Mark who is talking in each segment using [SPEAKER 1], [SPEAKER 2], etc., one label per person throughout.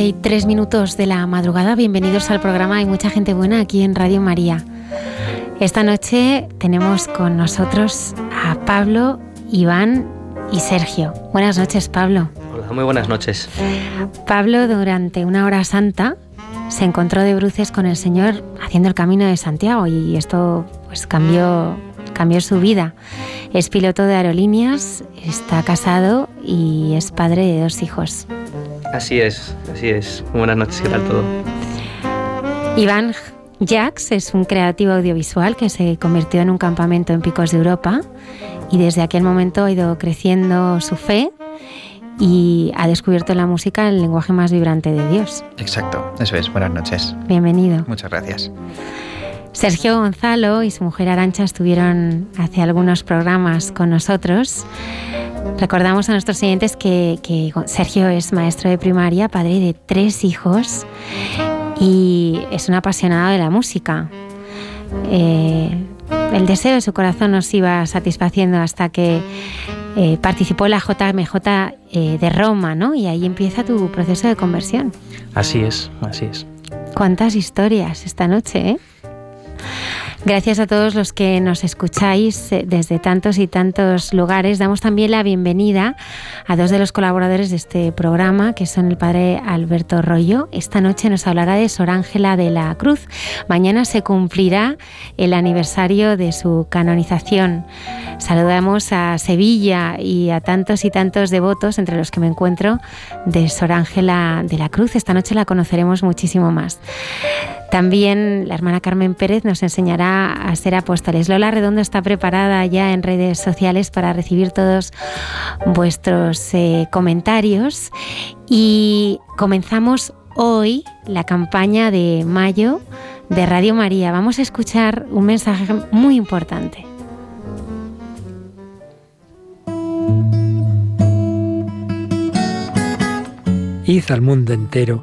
[SPEAKER 1] 12 y 3 minutos de la madrugada, bienvenidos al programa Hay mucha gente buena aquí en Radio María. Esta noche tenemos con nosotros a Pablo, Iván y Sergio. Buenas noches, Pablo.
[SPEAKER 2] Hola, muy buenas noches.
[SPEAKER 1] Pablo, durante una hora santa, se encontró de bruces con el Señor haciendo el camino de Santiago y esto pues cambió, cambió su vida. Es piloto de aerolíneas, está casado y es padre de dos hijos.
[SPEAKER 2] Así es, así es. buenas noches, ¿qué tal todo?
[SPEAKER 1] Iván Jax es un creativo audiovisual que se convirtió en un campamento en Picos de Europa y desde aquel momento ha ido creciendo su fe y ha descubierto en la música el lenguaje más vibrante de Dios.
[SPEAKER 3] Exacto, eso es. Buenas noches.
[SPEAKER 1] Bienvenido.
[SPEAKER 3] Muchas gracias.
[SPEAKER 1] Sergio Gonzalo y su mujer Arancha estuvieron hace algunos programas con nosotros Recordamos a nuestros oyentes que, Sergio es maestro de primaria, padre de tres hijos y es un apasionado de la música. Eh, el deseo de su corazón nos iba satisfaciendo hasta que eh, participó en la JMJ eh, de Roma, ¿no? Y ahí empieza tu proceso de conversión.
[SPEAKER 2] Así es, así es.
[SPEAKER 1] Cuántas historias esta noche, ¿eh? Gracias a todos los que nos escucháis eh, desde tantos y tantos lugares. Damos también la bienvenida a dos de los colaboradores de este programa, que son el padre Alberto Rollo. Esta noche nos hablará de Sor Ángela de la Cruz. Mañana se cumplirá el aniversario de su canonización. Saludamos a Sevilla y a tantos y tantos devotos, entre los que me encuentro, de Sor Ángela de la Cruz. Esta noche la conoceremos muchísimo más. También la hermana Carmen Pérez nos enseñará a ser apóstoles. Lola Redondo está preparada ya en redes sociales para recibir todos vuestros eh, comentarios y comenzamos hoy la campaña de mayo de Radio María. Vamos a escuchar un mensaje muy importante.
[SPEAKER 4] Id al mundo entero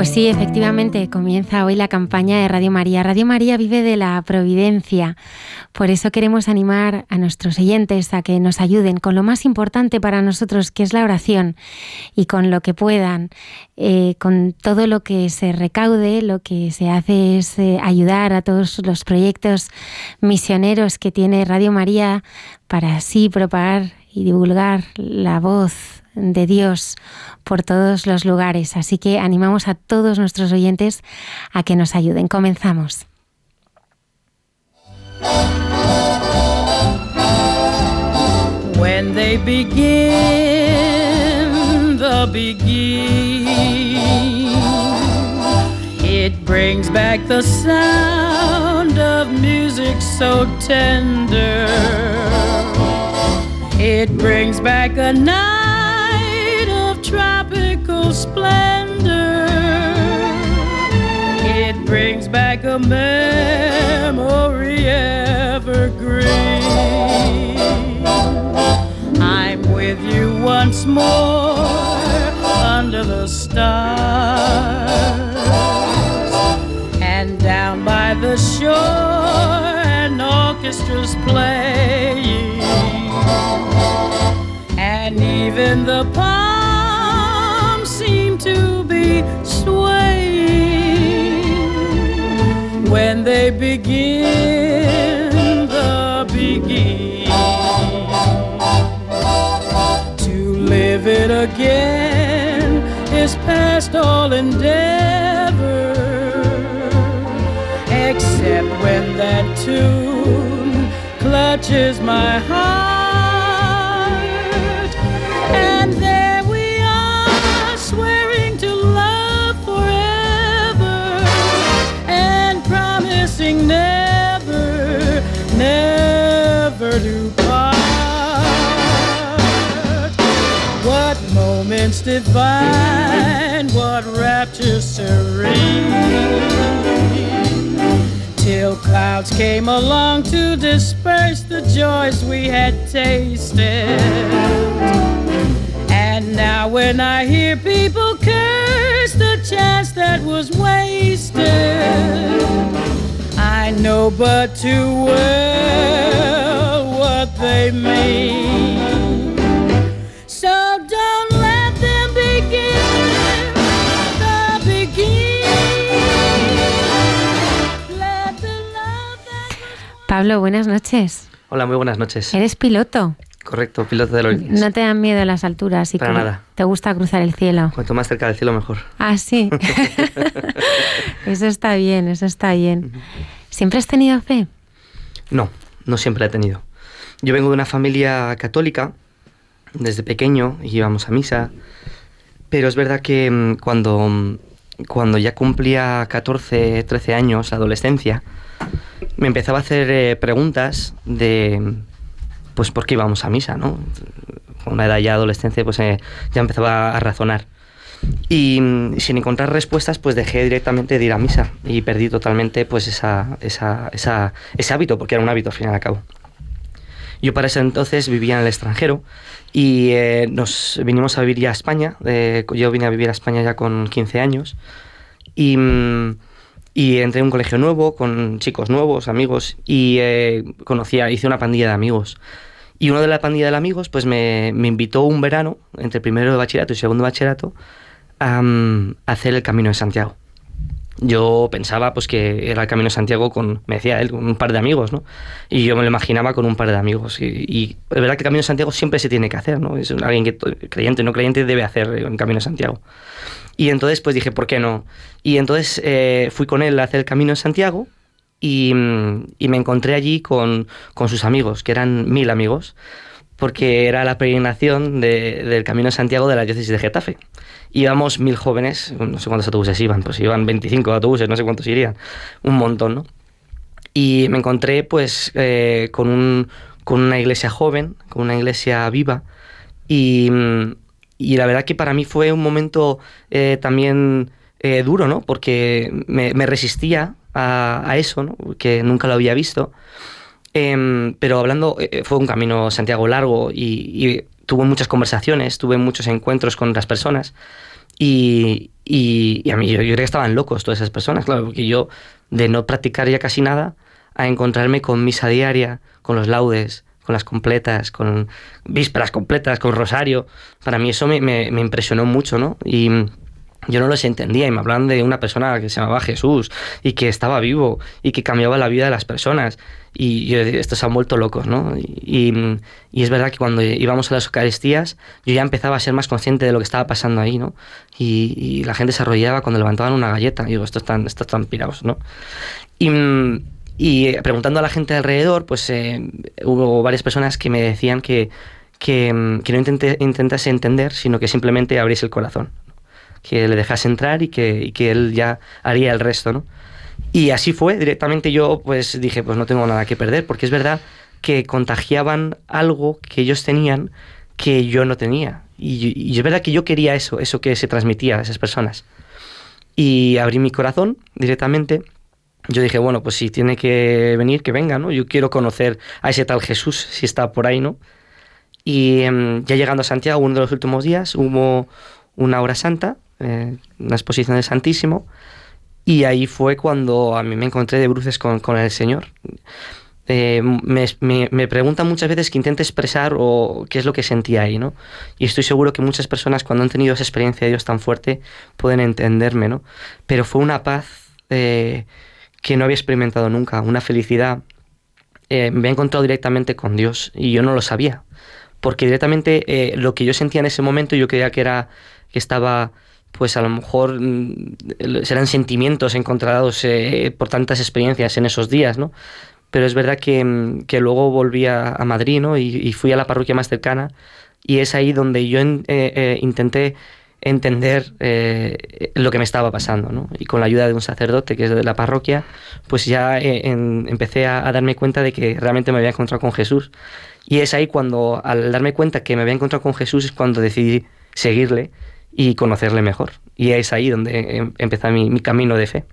[SPEAKER 1] Pues sí, efectivamente, comienza hoy la campaña de Radio María. Radio María vive de la providencia. Por eso queremos animar a nuestros oyentes a que nos ayuden con lo más importante para nosotros, que es la oración, y con lo que puedan, eh, con todo lo que se recaude, lo que se hace es eh, ayudar a todos los proyectos misioneros que tiene Radio María para así propagar y divulgar la voz de Dios por todos los lugares. Así que animamos a todos nuestros oyentes a que nos ayuden. Comenzamos. When they begin
[SPEAKER 5] begin. It brings back the sound of music so tender. It brings back a night tropical splendor. It brings back a memory evergreen. I'm with you once more under the stars and down by the shore an orchestra's playing and even the seem to swaying when they begin the beginning to live it again is past all endeavor except when that tune clutches my heart divine what rapture serene till clouds came along to disperse the joys we had tasted. And now, when I hear people curse the chance that was wasted, I know but too well what they mean.
[SPEAKER 1] Pablo, buenas noches.
[SPEAKER 2] Hola, muy buenas noches.
[SPEAKER 1] Eres piloto.
[SPEAKER 2] Correcto, piloto de Lourdes.
[SPEAKER 1] No te dan miedo las alturas y
[SPEAKER 2] Para nada.
[SPEAKER 1] te gusta cruzar el cielo.
[SPEAKER 2] Cuanto más cerca del cielo, mejor.
[SPEAKER 1] Ah, sí. eso está bien, eso está bien. ¿Siempre has tenido fe?
[SPEAKER 2] No, no siempre la he tenido. Yo vengo de una familia católica, desde pequeño íbamos a misa, pero es verdad que mm, cuando, mm, cuando ya cumplía 14, 13 años, adolescencia, me empezaba a hacer eh, preguntas de, pues, ¿por qué íbamos a misa, no? Con una edad ya adolescencia, pues eh, ya empezaba a razonar. Y mm, sin encontrar respuestas, pues dejé directamente de ir a misa y perdí totalmente pues esa, esa, esa- ese hábito, porque era un hábito al fin y al cabo. Yo para ese entonces vivía en el extranjero y eh, nos vinimos a vivir ya a España. eh, yo vine a vivir a España ya con 15 años y, mm, y entré en un colegio nuevo con chicos nuevos, amigos y eh, conocía, hice una pandilla de amigos. Y uno de la pandilla de amigos pues me, me invitó un verano, entre primero de bachillerato y segundo de bachillerato, a, mm, a hacer el Camino de Santiago. Yo pensaba pues que era el Camino de Santiago con, me decía él, con un par de amigos, ¿no? Y yo me lo imaginaba con un par de amigos. Y, y es verdad que el Camino de Santiago siempre se tiene que hacer, ¿no? Es alguien que creyente, no creyente, debe hacer el Camino de Santiago. Y entonces pues dije, ¿por qué no? Y entonces eh, fui con él a hacer el Camino de Santiago y, me encontré allí con, con sus amigos, que eran mil amigos, porque era la peregrinación de- del Camino de Santiago de la diócesis de Getafe. Íbamos mil jóvenes, no sé cuántos autobuses iban, pues iban 25 autobuses, no sé cuántos irían, un montón, ¿no? Y me encontré pues eh, con, un, con una iglesia joven, con una iglesia viva, y, y la verdad que para mí fue un momento eh, también eh, duro, ¿no? Porque me, resistía a, eso, ¿no? Que nunca lo había visto. Em, pero hablando, eh, fue un camino Santiago largo y, tuve muchas conversaciones, tuve muchos encuentros con las personas y, y- a mí yo, yo que estaban locos todas esas personas, claro, porque yo de no practicar ya casi nada a encontrarme con misa diaria, con los laudes, con las completas, con vísperas completas, con rosario, para mí eso me, me- me impresionó mucho, ¿no? Y yo no los entendía y me hablaban de una persona que se llamaba Jesús y que estaba vivo y que cambiaba la vida de las personas. Y yo estos se han vuelto locos, ¿no? Y, y- es verdad que cuando íbamos a las Eucaristías yo ya empezaba a ser más consciente de lo que estaba pasando ahí, ¿no? Y, y la gente se arrollaba cuando levantaban una galleta. Y digo, estos están, estos están pirados, ¿no? Y, y, eh, preguntando a la gente alrededor, pues eh, hubo varias personas que me decían que, que, mm, que no intente, intentase entender, sino que simplemente abriese el corazón, que le dejase entrar y que, que él ya haría el resto, ¿no? Y así fue, directamente yo pues dije, pues no tengo nada que perder, porque es verdad que contagiaban algo que ellos tenían que yo no tenía. Y, y es verdad que yo quería eso, eso que se transmitía a esas personas. Y abrí mi corazón directamente. Yo dije, bueno, pues si tiene que venir, que venga, ¿no? Yo quiero conocer a ese tal Jesús, si está por ahí, ¿no? Y em, ya llegando a Santiago, uno de los últimos días, hubo una hora santa, eh, una exposición del Santísimo, y ahí fue cuando a mí me encontré de bruces con, con el Señor. Eh, me, me, me, preguntan muchas veces que intente expresar o qué es lo que sentía ahí, ¿no? Y estoy seguro que muchas personas cuando han tenido esa experiencia de Dios tan fuerte pueden entenderme, ¿no? Pero fue una paz eh, que no había experimentado nunca, una felicidad. Eh, me había encontrado directamente con Dios y yo no lo sabía, porque directamente eh, lo que yo sentía en ese momento yo creía que era que estaba pues a lo mejor mm, serán sentimientos encontrados eh, por tantas experiencias en esos días, ¿no? pero es verdad que, mm, que luego volví a, a Madrid ¿no? y, fui a la parroquia más cercana y es ahí donde yo en, intenté entender eh, lo que me estaba pasando ¿no? y con la ayuda de un sacerdote que es de la parroquia pues ya eh, en, empecé a, a, darme cuenta de que realmente me había encontrado con Jesús y es ahí cuando al darme cuenta que me había encontrado con Jesús es cuando decidí seguirle y conocerle mejor y es ahí donde em, empezó mi, mi camino de fe.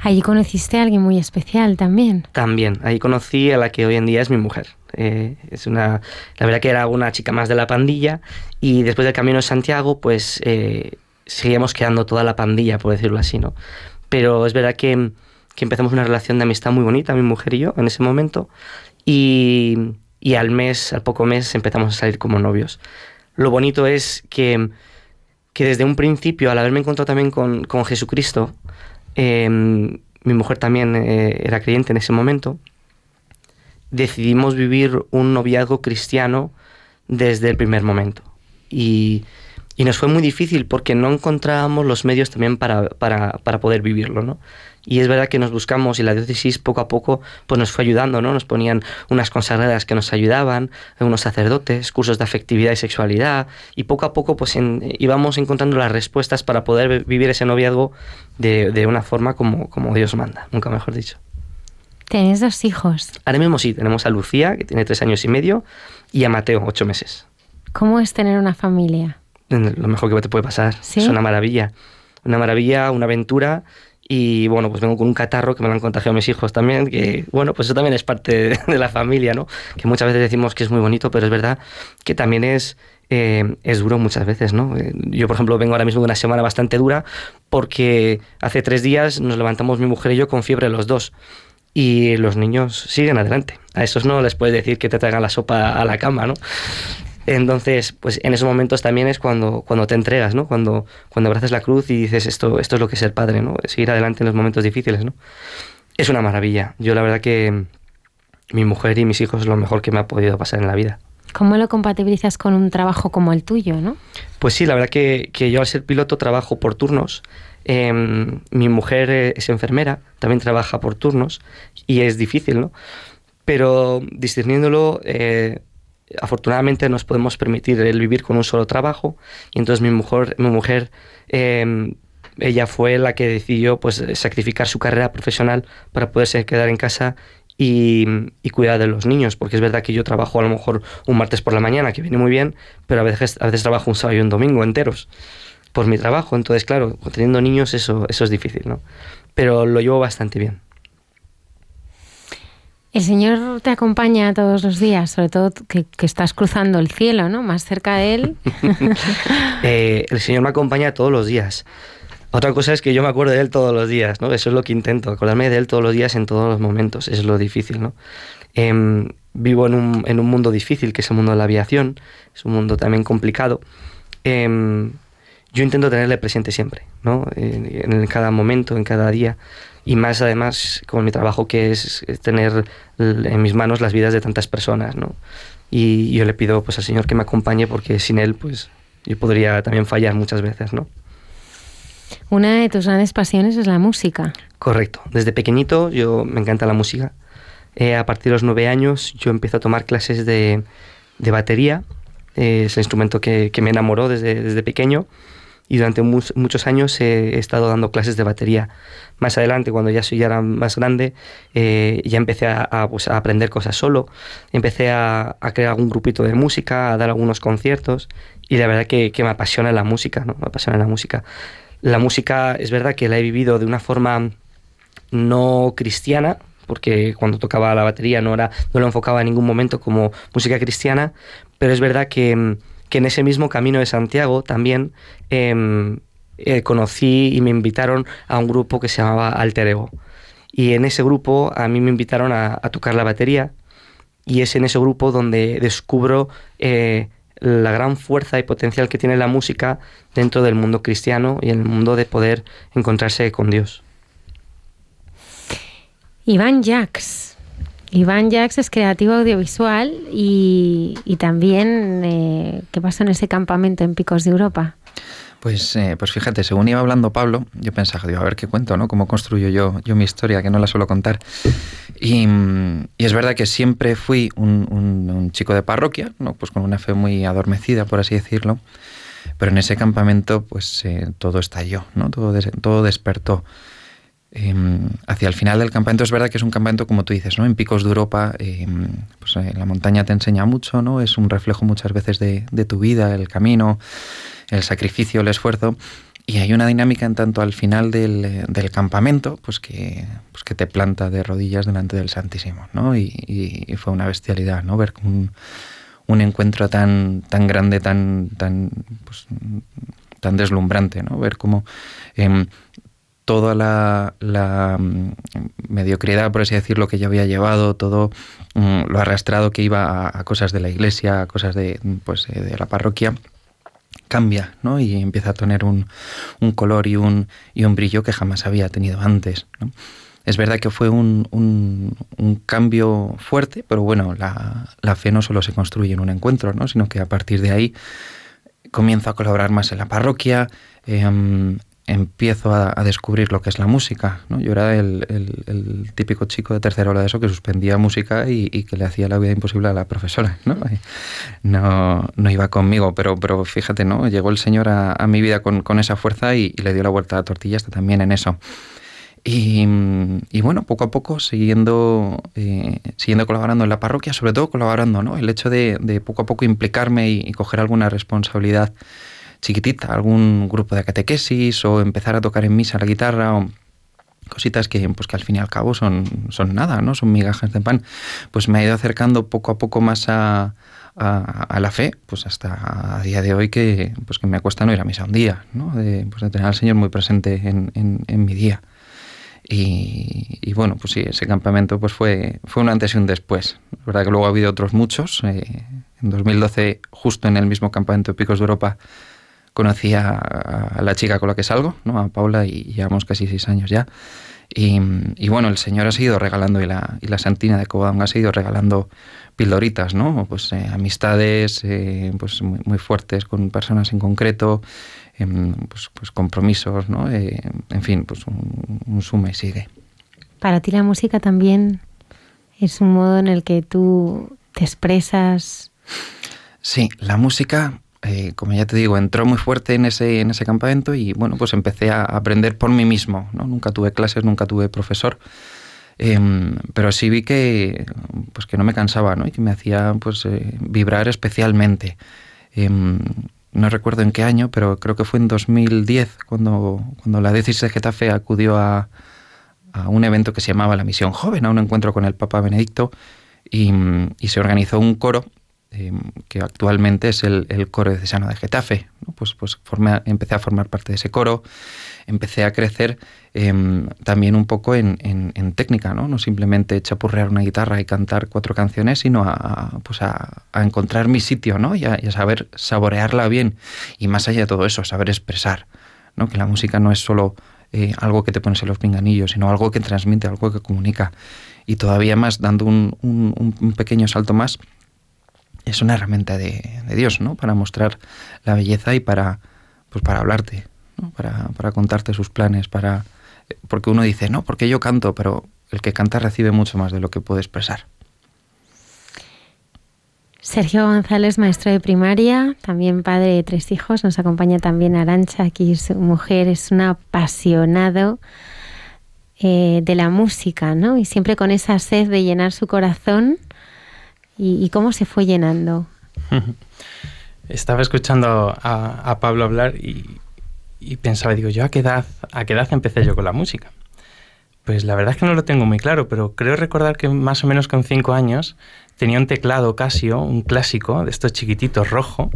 [SPEAKER 1] Allí conociste a alguien muy especial también.
[SPEAKER 2] También, ahí conocí a la que hoy en día es mi mujer. Eh, es una, la verdad que era una chica más de la pandilla y después del Camino de Santiago, pues eh, seguíamos quedando toda la pandilla, por decirlo así, ¿no? Pero es verdad que, que, empezamos una relación de amistad muy bonita, mi mujer y yo, en ese momento, y, y al mes, al poco mes, empezamos a salir como novios. Lo bonito es que, que desde un principio, al haberme encontrado también con, con Jesucristo, eh, mi mujer también eh, era creyente en ese momento, decidimos vivir un noviazgo cristiano desde el primer momento. Y, y nos fue muy difícil porque no encontrábamos los medios también para, para, para, poder vivirlo, ¿no? Y es verdad que nos buscamos y la diócesis poco a poco pues nos fue ayudando, ¿no? Nos ponían unas consagradas que nos ayudaban, unos sacerdotes, cursos de afectividad y sexualidad y poco a poco pues íbamos encontrando las respuestas para poder vivir ese noviazgo de, de una forma como, como Dios manda, nunca mejor dicho.
[SPEAKER 1] ¿Tenéis dos hijos?
[SPEAKER 2] Ahora mismo sí, tenemos a Lucía, que tiene tres años y medio, y a Mateo, ocho meses.
[SPEAKER 1] ¿Cómo es tener una familia?
[SPEAKER 2] Lo mejor que te puede pasar.
[SPEAKER 1] ¿Sí?
[SPEAKER 2] Es una maravilla. Una maravilla, una aventura. Y bueno, pues vengo con un catarro que me lo han contagiado mis hijos también, que bueno, pues eso también es parte de la familia, ¿no? Que muchas veces decimos que es muy bonito, pero es verdad que también es, eh, es duro muchas veces, ¿no? Eh, yo, por ejemplo, vengo ahora mismo de una semana bastante dura porque hace tres días nos levantamos mi mujer y yo con fiebre los dos y los niños siguen adelante. A esos no les puedes decir que te traigan la sopa a la cama, ¿no? Entonces, pues en esos momentos también es cuando, cuando te entregas, ¿no? Cuando, cuando abrazas la cruz y dices, esto, esto es lo que es ser padre, ¿no? Seguir adelante en los momentos difíciles, ¿no? Es una maravilla. Yo la verdad que mi mujer y mis hijos es lo mejor que me ha podido pasar en la vida.
[SPEAKER 1] ¿Cómo lo compatibilizas con un trabajo como el tuyo, no?
[SPEAKER 2] Pues sí, la verdad que, que yo al ser piloto trabajo por turnos. Eh, mi mujer es enfermera, también trabaja por turnos y es difícil, ¿no? Pero discerniéndolo, eh, afortunadamente nos podemos permitir el vivir con un solo trabajo y entonces mi mujer, mi mujer eh, ella fue la que decidió pues sacrificar su carrera profesional para poderse quedar en casa y, y, cuidar de los niños, porque es verdad que yo trabajo a lo mejor un martes por la mañana, que viene muy bien, pero a veces, a veces trabajo un sábado y un domingo enteros por mi trabajo, entonces claro, teniendo niños eso, eso es difícil, ¿no? Pero lo llevo bastante bien.
[SPEAKER 1] El Señor te acompaña todos los días, sobre todo que, que estás cruzando el cielo, ¿no? Más cerca de Él.
[SPEAKER 2] eh, el Señor me acompaña todos los días. Otra cosa es que yo me acuerdo de Él todos los días, ¿no? Eso es lo que intento, acordarme de Él todos los días en todos los momentos, eso es lo difícil, ¿no? Eh, vivo en un, en un, mundo difícil, que es el mundo de la aviación, es un mundo también complicado. Eh, yo intento tenerle presente siempre, ¿no? En, en, cada momento, en cada día. Y más además con mi trabajo que es tener en mis manos las vidas de tantas personas, ¿no? Y yo le pido pues al Señor que me acompañe porque sin Él pues yo podría también fallar muchas veces, ¿no?
[SPEAKER 1] Una de tus grandes pasiones es la música.
[SPEAKER 2] Correcto. Desde pequeñito yo me encanta la música. Eh, a partir de los nueve años yo empiezo a tomar clases de, de batería. es el instrumento que, me enamoró desde, desde pequeño y durante muchos años he estado dando clases de batería. Más adelante, cuando ya soy ya era más grande, eh, ya empecé pues, a, aprender cosas solo, empecé a, crear algún grupito de música, a dar algunos conciertos y la verdad que, me apasiona la música, ¿no? me apasiona la música. La música es verdad que la he vivido de una forma no cristiana, porque cuando tocaba la batería no, era, no lo enfocaba en ningún momento como música cristiana, pero es verdad que que en ese mismo camino de Santiago también em, eh, conocí y me invitaron a un grupo que se llamaba Alter Ego. Y en ese grupo a mí me invitaron a, tocar la batería y es en ese grupo donde descubro eh, la gran fuerza y potencial que tiene la música dentro del mundo cristiano y el mundo de poder encontrarse con Dios.
[SPEAKER 1] Iván Jacques, Iván Jax es creativo audiovisual y, también, eh, ¿qué pasó en ese campamento en Picos de Europa?
[SPEAKER 3] Pues, eh, pues fíjate, según iba hablando Pablo, yo pensaba, digo, a ver qué cuento, ¿no? Cómo construyo yo, yo mi historia, que no la suelo contar. Y, es verdad que siempre fui un, chico de parroquia, ¿no? Pues con una fe muy adormecida, por así decirlo. Pero en ese campamento, pues eh, todo estalló, ¿no? Todo, todo despertó. Em, hacia el final del campamento es verdad que es un campamento, como tú dices, ¿no? En picos de Europa, em, pues, eh, la montaña te enseña mucho, ¿no? Es un reflejo muchas veces de, tu vida, el camino, el sacrificio, el esfuerzo. Y hay una dinámica en tanto al final del, campamento, pues que, pues que te planta de rodillas delante del Santísimo, ¿no? Y, fue una bestialidad, ¿no? Ver un, un encuentro tan, tan grande, tan, tan, pues, tan deslumbrante, ¿no? Ver cómo em, toda la, mm, mediocridad, por así decirlo, que yo había llevado, todo mm, lo arrastrado que iba a, cosas de la iglesia, a cosas de, pues, eh, de la parroquia, cambia ¿no? y empieza a tener un, color y un, y un brillo que jamás había tenido antes. Es verdad que fue un, un, cambio fuerte, pero bueno, la, la, fe no solo se construye en un encuentro, ¿no? sino que a partir de ahí comienzo a colaborar más en la parroquia, eh, empiezo a, descubrir lo que es la música. ¿no? Yo era el, típico chico de tercera hora de eso que suspendía música y, que le hacía la vida imposible a la profesora. No, no, no iba conmigo, pero, pero fíjate, ¿no? llegó el Señor a, mi vida con, esa fuerza y, le dio la vuelta a la tortilla hasta también en eso. Y, bueno, poco a poco siguiendo, eh, siguiendo colaborando en la parroquia, sobre todo colaborando, ¿no? El hecho de, poco a poco implicarme y, y coger alguna responsabilidad chiquitita, algún grupo de catequesis o empezar a tocar en misa la guitarra o cositas que, pues, que al fin y al cabo son, son nada, ¿no? Son migajas de pan. Pues me ha ido acercando poco a poco más a, a, la fe, pues hasta a día de hoy que, pues que me cuesta no ir a misa un día, ¿no? De, pues de tener al Señor muy presente en, en, mi día. Y, bueno, pues sí, ese campamento pues fue, fue un antes y un después. La verdad que luego ha habido otros muchos. Eh, en 2012, justo en el mismo campamento de Picos de Europa, conocí a, la chica con la que salgo, ¿no? a Paula, y llevamos casi seis años ya. Y, bueno, el Señor ha seguido regalando, y la, y la Santina de Covadonga ha seguido regalando pildoritas, ¿no? Pues eh, amistades eh, pues muy, fuertes con personas en concreto, em, pues, pues, compromisos, ¿no? Eh, en fin, pues un, un suma y sigue.
[SPEAKER 1] Para ti la música también es un modo en el que tú te expresas.
[SPEAKER 3] Sí, la música eh, como ya te digo, entró muy fuerte en ese, en ese campamento y bueno, pues empecé a aprender por mí mismo. ¿no? Nunca tuve clases, nunca tuve profesor. Em, pero sí vi que, pues que no me cansaba ¿no? y que me hacía pues, eh, vibrar especialmente. Em, no recuerdo en qué año, pero creo que fue en 2010 cuando, cuando la diócesis de Getafe acudió a, a, un evento que se llamaba la Misión Joven, a un encuentro con el Papa Benedicto, y, y se organizó un coro Em, que actualmente es el, coro de Cesano de Getafe. Pues, pues empecé a formar parte de ese coro, empecé a crecer em, también un poco en, técnica, ¿no? no simplemente chapurrear una guitarra y cantar cuatro canciones, sino a, pues a, encontrar mi sitio ¿no? y, a, saber saborearla bien. Y más allá de todo eso, saber expresar, ¿no? que la música no es solo eh, algo que te pones en los pinganillos, sino algo que transmite, algo que comunica. Y todavía más, dando un pequeño salto más, es una herramienta de, Dios, ¿no? Para mostrar la belleza y para, pues para hablarte, ¿no? para, para contarte sus planes, para... Porque uno dice, no, porque yo canto, pero el que canta recibe mucho más de lo que puede expresar.
[SPEAKER 1] Sergio González, maestro de primaria, también padre de tres hijos, nos acompaña también Arancha, aquí su mujer es un apasionado eh, de la música, ¿no? Y siempre con esa sed de llenar su corazón. ¿Y, cómo se fue llenando?
[SPEAKER 6] Estaba escuchando a, Pablo hablar y, pensaba, digo, ¿yo a qué, edad, a qué edad empecé yo con la música? Pues la verdad es que no lo tengo muy claro, pero creo recordar que más o menos con cinco años tenía un teclado Casio, un clásico, de estos chiquititos rojo,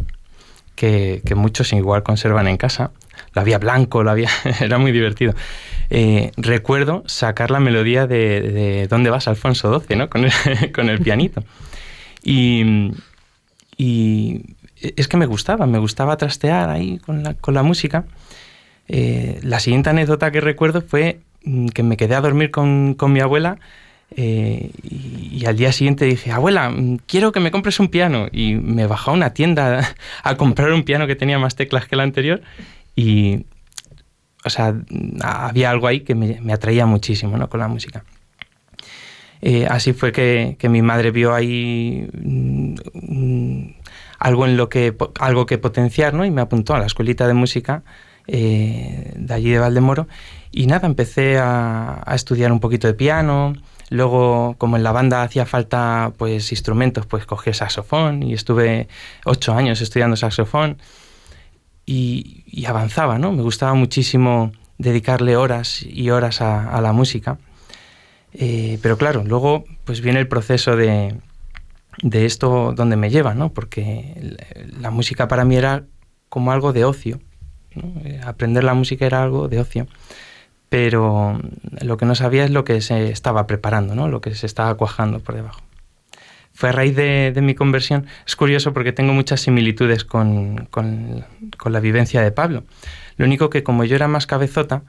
[SPEAKER 6] que, muchos igual conservan en casa. Lo había blanco, lo había, era muy divertido. Eh, recuerdo sacar la melodía de, ¿Dónde vas, Alfonso XII? ¿no? con el pianito. Y, es que me gustaba, me gustaba trastear ahí con la, con la música. Eh, la siguiente anécdota que recuerdo fue mm, que me quedé a dormir con, con mi abuela eh, y, al día siguiente dije, abuela, mm, quiero que me compres un piano. Y me bajó a una tienda a comprar un piano que tenía más teclas que el anterior. Y, o sea, había algo ahí que me, atraía muchísimo ¿no? con la música. Eh, así fue que, mi madre vio ahí mm, algo en lo que algo que potenciar ¿no? y me apuntó a la escuelita de música eh, de allí de Valdemoro y nada empecé a, estudiar un poquito de piano Luego, como en la banda hacía falta pues instrumentos, pues cogí saxofón y estuve ocho años estudiando saxofón y, avanzaba, ¿no? Me gustaba muchísimo dedicarle horas y horas a, la música. Eh, pero claro, luego pues viene el proceso de, de esto donde me lleva, ¿no? Porque la música para mí era como algo de ocio. Eh, aprender la música era algo de ocio pero lo que no sabía es lo que se estaba preparando, ¿no? lo que se estaba cuajando por debajo. Fue a raíz de, mi conversión, es curioso porque tengo muchas similitudes con, con, la vivencia de Pablo. Lo único que como yo era más cabezota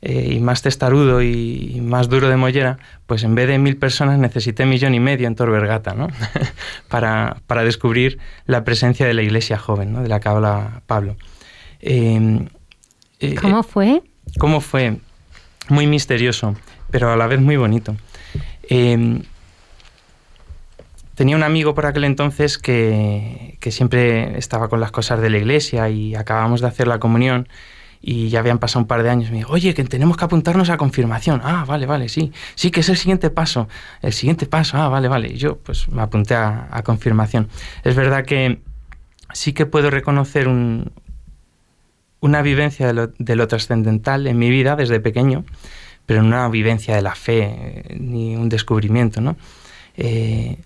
[SPEAKER 6] eh, y más testarudo y, más duro de mollera, pues en vez de mil personas necesité millón y medio en Torbergata, ¿no? para, para, descubrir la presencia de la iglesia joven, ¿no? de la que habla Pablo.
[SPEAKER 1] Eh, eh, ¿Cómo fue?
[SPEAKER 6] ¿Cómo fue? muy misterioso, pero a la vez muy bonito. Em, tenía un amigo por aquel entonces que, que, siempre estaba con las cosas de la iglesia y acabamos de hacer la comunión y ya habían pasado un par de años. Me dijo, oye, que tenemos que apuntarnos a confirmación. Ah, vale, vale, sí. Sí, que es el siguiente paso. El siguiente paso, ah, vale, vale. Y yo pues me apunté a, confirmación. Es verdad que sí que puedo reconocer un, una vivencia de lo, trascendental en mi vida desde pequeño, pero no una vivencia de la fe ni un descubrimiento, ¿no? Eh,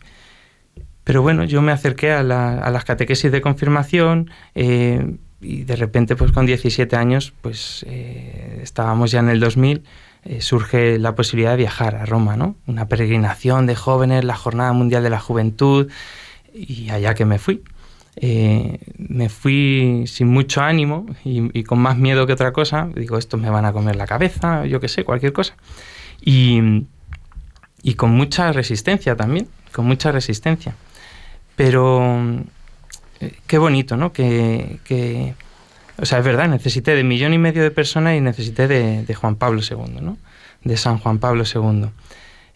[SPEAKER 6] pero bueno, yo me acerqué a, las catequesis de confirmación eh, y de repente, pues con 17 años, pues eh, estábamos ya en el 2000, surge la posibilidad de viajar a Roma, ¿no? Una peregrinación de jóvenes, la Jornada Mundial de la Juventud, y allá que me fui. Eh, me fui sin mucho ánimo y, con más miedo que otra cosa. Digo, estos me van a comer la cabeza, yo qué sé, cualquier cosa. Y, y con mucha resistencia también, con mucha resistencia. Pero eh, qué bonito, ¿no? Que, que, o sea, es verdad, necesité de millón y medio de personas y necesité de, Juan Pablo II, ¿no? De San Juan Pablo II.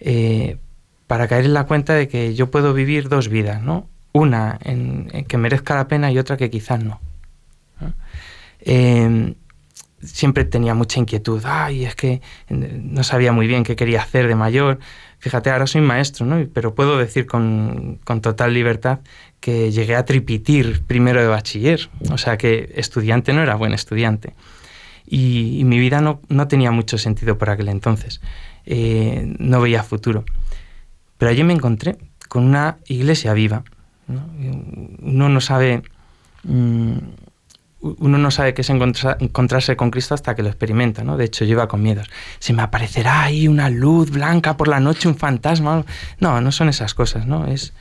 [SPEAKER 6] Eh, para caer en la cuenta de que yo puedo vivir dos vidas, ¿no? una en, que merezca la pena y otra que quizás no. Em, siempre tenía mucha inquietud, ay, es que no sabía muy bien qué quería hacer de mayor. Fíjate, ahora soy maestro, ¿no? Pero puedo decir con, total libertad llegué a tripitir primero de bachiller, o sea que estudiante no era buen estudiante. Y, mi vida no, tenía mucho sentido por aquel entonces, eh, no veía futuro. Pero allí me encontré con una iglesia viva, uno no sabe. Mm, uno no sabe qué es encontrarse con Cristo hasta que lo experimenta, ¿no? De hecho, lleva con miedos. Se me aparecerá ahí una luz blanca por la noche, un fantasma. No, no son esas cosas, ¿no? Es,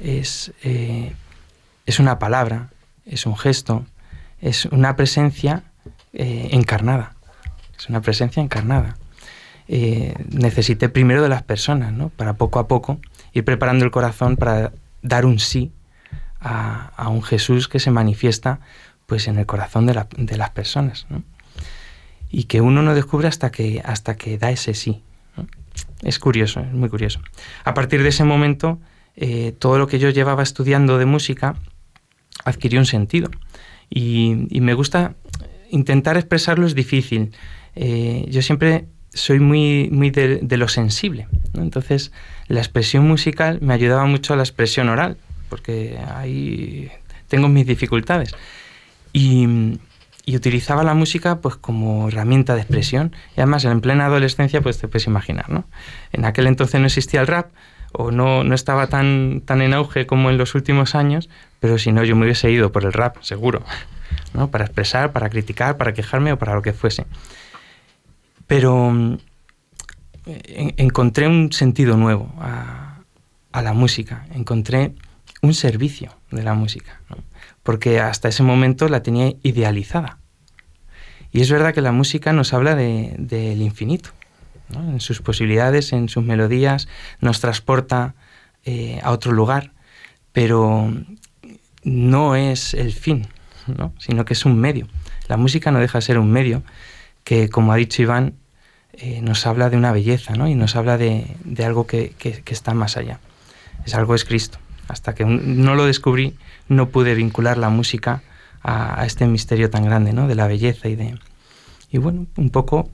[SPEAKER 6] es, eh, es una palabra, es un gesto, es una presencia eh, encarnada. Es una presencia encarnada. Eh, necesité primero de las personas, ¿no? Para poco a poco ir preparando el corazón para dar un sí a, un Jesús que se manifiesta pues en el corazón de, las personas y que uno no descubre hasta que, hasta que da ese sí. Es curioso, es muy curioso. A partir de ese momento eh, todo lo que yo llevaba estudiando de música adquirió un sentido. Y, me gusta intentar expresarlo es difícil. Eh, yo siempre soy muy, muy de, lo sensible. Entonces, la expresión musical me ayudaba mucho a la expresión oral, porque ahí tengo mis dificultades. Y, utilizaba la música pues como herramienta de expresión. Y además, en plena adolescencia, pues te puedes imaginar, ¿no? En aquel entonces no existía el rap, o no, no estaba tan, tan en auge como en los últimos años, pero si no, yo me hubiese ido por el rap, seguro. ¿no? Para expresar, para criticar, para quejarme o para lo que fuese. Pero mm, encontré un sentido nuevo a, la música, encontré un servicio de la música, porque hasta ese momento la tenía idealizada. Y es verdad que la música nos habla del infinito, en sus posibilidades, en sus melodías, nos transporta eh, a otro lugar, pero no es el fin, sino que es un medio. La música no deja de ser un medio que, como ha dicho Iván, eh, nos habla de una belleza ¿no? y nos habla de, algo que, está más allá. Es algo es Cristo. Hasta que no lo descubrí, no pude vincular la música a, este misterio tan grande ¿no? de la belleza y de... Y bueno, un poco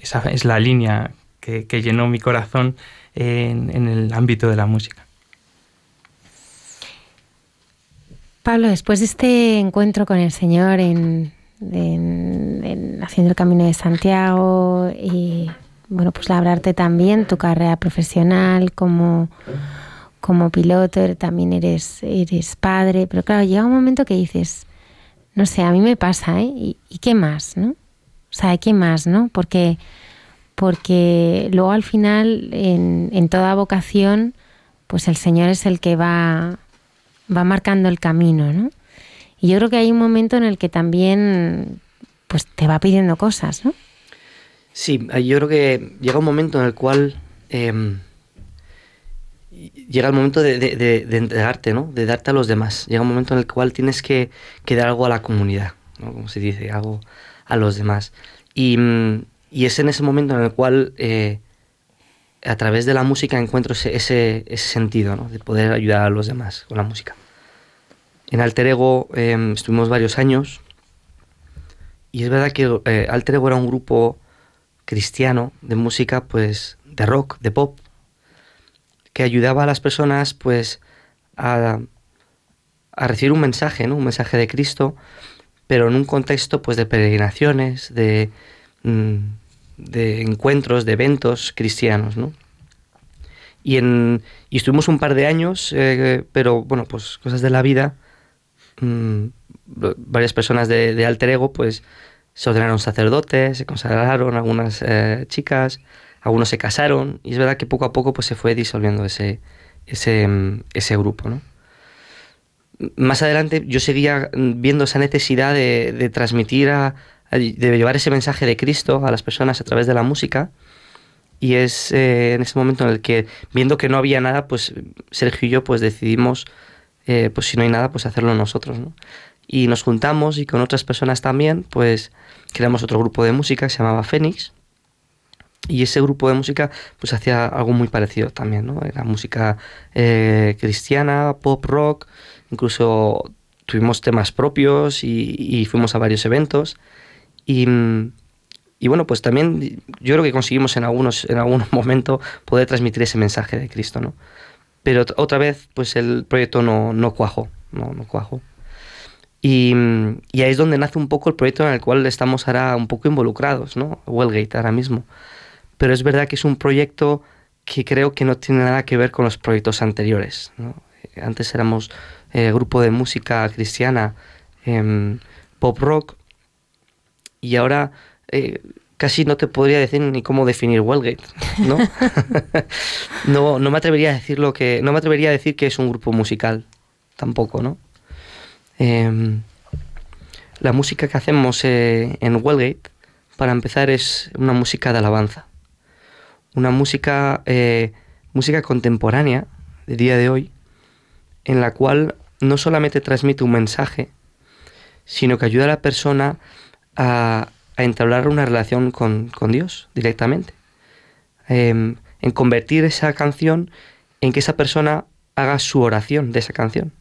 [SPEAKER 6] esa es la línea que, llenó mi corazón en, el ámbito de la música.
[SPEAKER 1] Pablo, después de este encuentro con el Señor en, haciendo el camino de Santiago y bueno, pues labrarte también tu carrera profesional como, como piloto, también eres, eres padre, pero claro, llega un momento que dices, no sé, a mí me pasa, ¿eh? ¿Y, qué más, no? Sea, ¿qué más, no? Porque, porque luego al final, en, en toda vocación, pues el Señor es el que va va marcando el camino, ¿no? Y yo creo que hay un momento en el que también pues te va pidiendo cosas, ¿no?
[SPEAKER 2] Sí, yo creo que llega un momento en el cual em, llega el momento de, entregarte, ¿no? De darte a los demás. Llega un momento en el cual tienes que, dar algo a la comunidad, ¿no? Como se dice, algo a los demás. Y, es en ese momento en el cual eh, a través de la música encuentro ese, sentido, de poder ayudar a los demás con la música. En Alter Ego em, estuvimos varios años y es verdad que eh, Alter Ego era un grupo cristiano de música, pues de rock, de pop, que ayudaba a las personas pues a, recibir un mensaje, ¿no? un mensaje de Cristo, pero en un contexto pues de peregrinaciones, de... Mm, de encuentros, de eventos cristianos, ¿no? Y, en, y estuvimos un par de años, eh, pero bueno, pues cosas de la vida, mm, varias personas de, alter ego, pues se ordenaron sacerdotes, se consagraron algunas eh, chicas, algunos se casaron, y es verdad que poco a poco pues se fue disolviendo ese, ese, ese grupo, ¿no? Más adelante yo seguía viendo esa necesidad de, transmitir a, de llevar ese mensaje de Cristo a las personas a través de la música. Y es eh, en ese momento en el que, viendo que no había nada, pues Sergio y yo pues decidimos, eh, pues si no hay nada, pues hacerlo nosotros. Y nos juntamos y con otras personas también, pues creamos otro grupo de música que se llamaba Fénix. Y ese grupo de música pues hacía algo muy parecido también, ¿no? Era música eh, cristiana, pop, rock, incluso tuvimos temas propios y fuimos a varios eventos. Y, bueno, pues también yo creo que conseguimos en algunos, en algún momento poder transmitir ese mensaje de Cristo, ¿no? Pero otra vez, pues el proyecto no, no cuajó, no, no cuajó. Y, y, ahí es donde nace un poco el proyecto en el cual estamos ahora un poco involucrados, ¿no? Wellgate ahora mismo. Pero es verdad que es un proyecto que creo que no tiene nada que ver con los proyectos anteriores. ¿no? Antes éramos eh, grupo de música cristiana, em, pop rock, y ahora eh, casi no te podría decir ni cómo definir Wellgate, ¿no? no, no me atrevería a decir lo que, no me atrevería a decir que es un grupo musical, tampoco, ¿no? Em, la música que hacemos eh, en Wellgate, para empezar, es una música de alabanza, una música, música contemporánea de día de hoy, en la cual no solamente transmite un mensaje, sino que ayuda a la persona a, entablar una relación con, Dios directamente. Em, en convertir esa canción en que esa persona haga su oración de esa canción.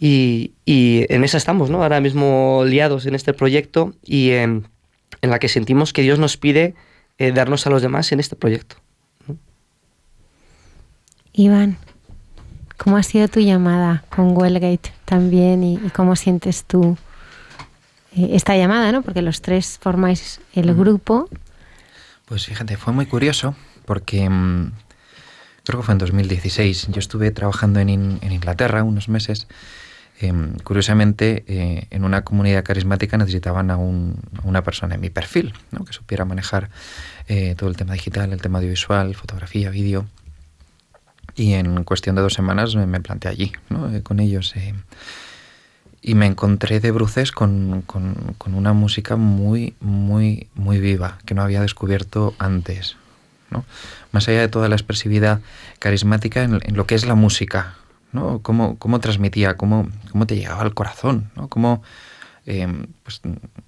[SPEAKER 2] Y, y en esa estamos, ¿no? Ahora mismo liados en este proyecto y en, en la que sentimos que Dios nos pide eh, darnos a los demás en este proyecto.
[SPEAKER 1] Iván, ¿cómo ha sido tu llamada con Wellgate también y, y cómo sientes tú eh, esta llamada, ¿no? Porque los tres formáis el grupo.
[SPEAKER 3] Pues fíjate, fue muy curioso porque mm, creo que fue en 2016. Yo estuve trabajando en, In- en Inglaterra unos meses. Em, curiosamente, eh, en una comunidad carismática necesitaban a, un- a una persona en mi perfil, ¿no? que supiera manejar eh, todo el tema digital, el tema audiovisual, fotografía, vídeo. Y en cuestión de dos semanas me, me planteé allí, ¿no? Eh, con ellos. eh, y me encontré de bruces con, con- con una música muy, muy, muy viva, que no había descubierto antes. ¿no? Más allá de toda la expresividad carismática en, en lo que es la música, ¿no? Cómo, cómo transmitía, cómo, cómo te llegaba al corazón, ¿no? Cómo, eh, pues,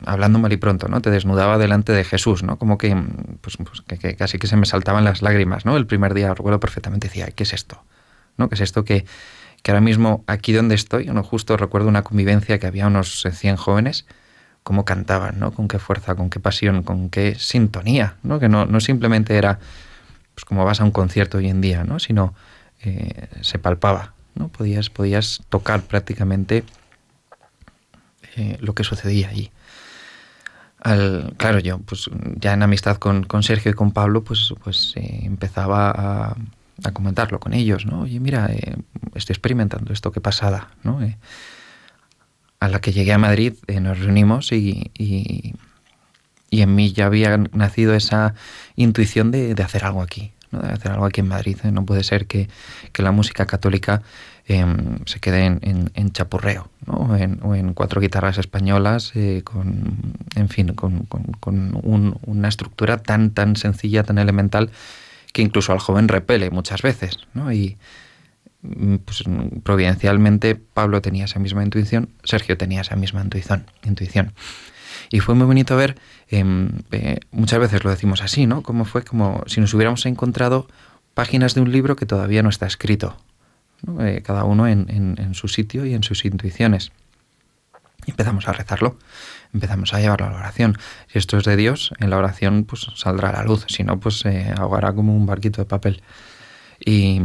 [SPEAKER 3] hablando mal y pronto, ¿no? Te desnudaba delante de Jesús, ¿no? Como que, pues, pues, que, casi que se me saltaban las lágrimas, ¿no? El primer día, recuerdo perfectamente, decía, ¿qué es esto? ¿No? ¿Qué es esto que, que ahora mismo aquí donde estoy, ¿no? justo recuerdo una convivencia que había unos eh, 100 jóvenes, cómo cantaban, ¿no? Con qué fuerza, con qué pasión, con qué sintonía, ¿no? Que no, no simplemente era pues como vas a un concierto hoy en día, ¿no? Sino eh, se palpaba, ¿no? Podías, podías tocar prácticamente eh, lo que sucedía allí. Al, claro, yo, pues ya en amistad con, con Sergio y con Pablo, pues, pues eh, empezaba a, a comentarlo con ellos, ¿no? Oye, mira, eh, estoy experimentando esto, qué pasada, ¿no? Eh, a la que llegué a Madrid eh, nos reunimos y, y, y en mí ya había nacido esa intuición de, de hacer algo aquí, ¿no? de hacer algo aquí en Madrid. ¿eh? No puede ser que, que la música católica eh, se quede en, en, chapurreo, ¿no? o, en, cuatro guitarras españolas, eh, con, en fin, con, con, con un, una estructura tan, tan sencilla, tan elemental, que incluso al joven repele muchas veces. ¿no? Y, pues, providencialmente Pablo tenía esa misma intuición, Sergio tenía esa misma intuición. intuición. Y fue muy bonito ver, eh, eh, muchas veces lo decimos así, ¿no? Como fue como si nos hubiéramos encontrado páginas de un libro que todavía no está escrito, eh, cada uno en, su sitio y en sus intuiciones. Y empezamos a rezarlo, empezamos a llevarlo a la oración. Si esto es de Dios, en la oración pues saldrá la luz, si no, pues se eh, ahogará como un barquito de papel. Y,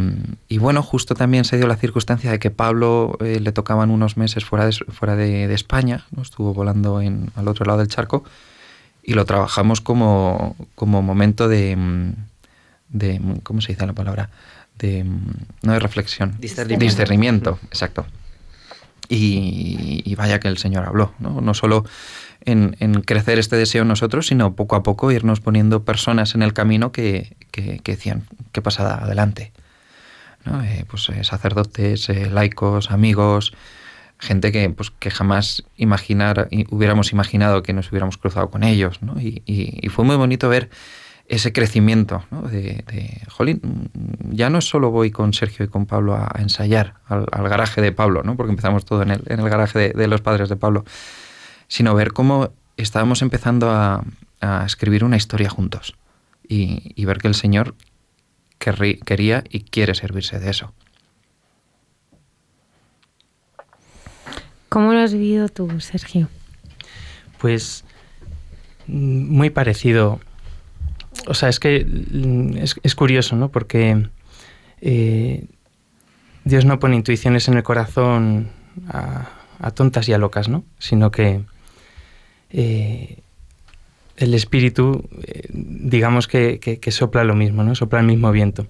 [SPEAKER 3] bueno, justo también se dio la circunstancia de que Pablo eh, le tocaban unos meses fuera de, fuera de España, ¿no? estuvo volando en, al otro lado del charco y lo trabajamos como, como momento de, de, ¿cómo se dice la palabra? De, no de reflexión,
[SPEAKER 2] discernimiento,
[SPEAKER 3] discernimiento exacto. Y, y, vaya que el Señor habló, no, no solo en, en, crecer este deseo en nosotros, sino poco a poco irnos poniendo personas en el camino que, que, que decían, ¿qué pasa adelante? ¿No? Eh, pues eh, sacerdotes, eh, laicos, amigos, gente que, pues, que jamás imaginar, hubiéramos imaginado que nos hubiéramos cruzado con ellos. ¿no? Y, y, y, fue muy bonito ver ese crecimiento ¿no? de, de, jolín, ya no solo voy con Sergio y con Pablo a, a ensayar al, al, garaje de Pablo, ¿no? porque empezamos todo en el, en el garaje de, de los padres de Pablo, sino ver cómo estábamos empezando a, a escribir una historia juntos y, y ver que el Señor querrí, quería y quiere servirse de eso.
[SPEAKER 1] ¿Cómo lo has vivido tú, Sergio?
[SPEAKER 6] Pues muy parecido. O sea, es que es, es curioso, ¿no? Porque eh, Dios no pone intuiciones en el corazón a, tontas y a locas, ¿no? Sino que eh, el espíritu, eh, digamos que, que, sopla lo mismo, ¿no? Sopla el mismo viento.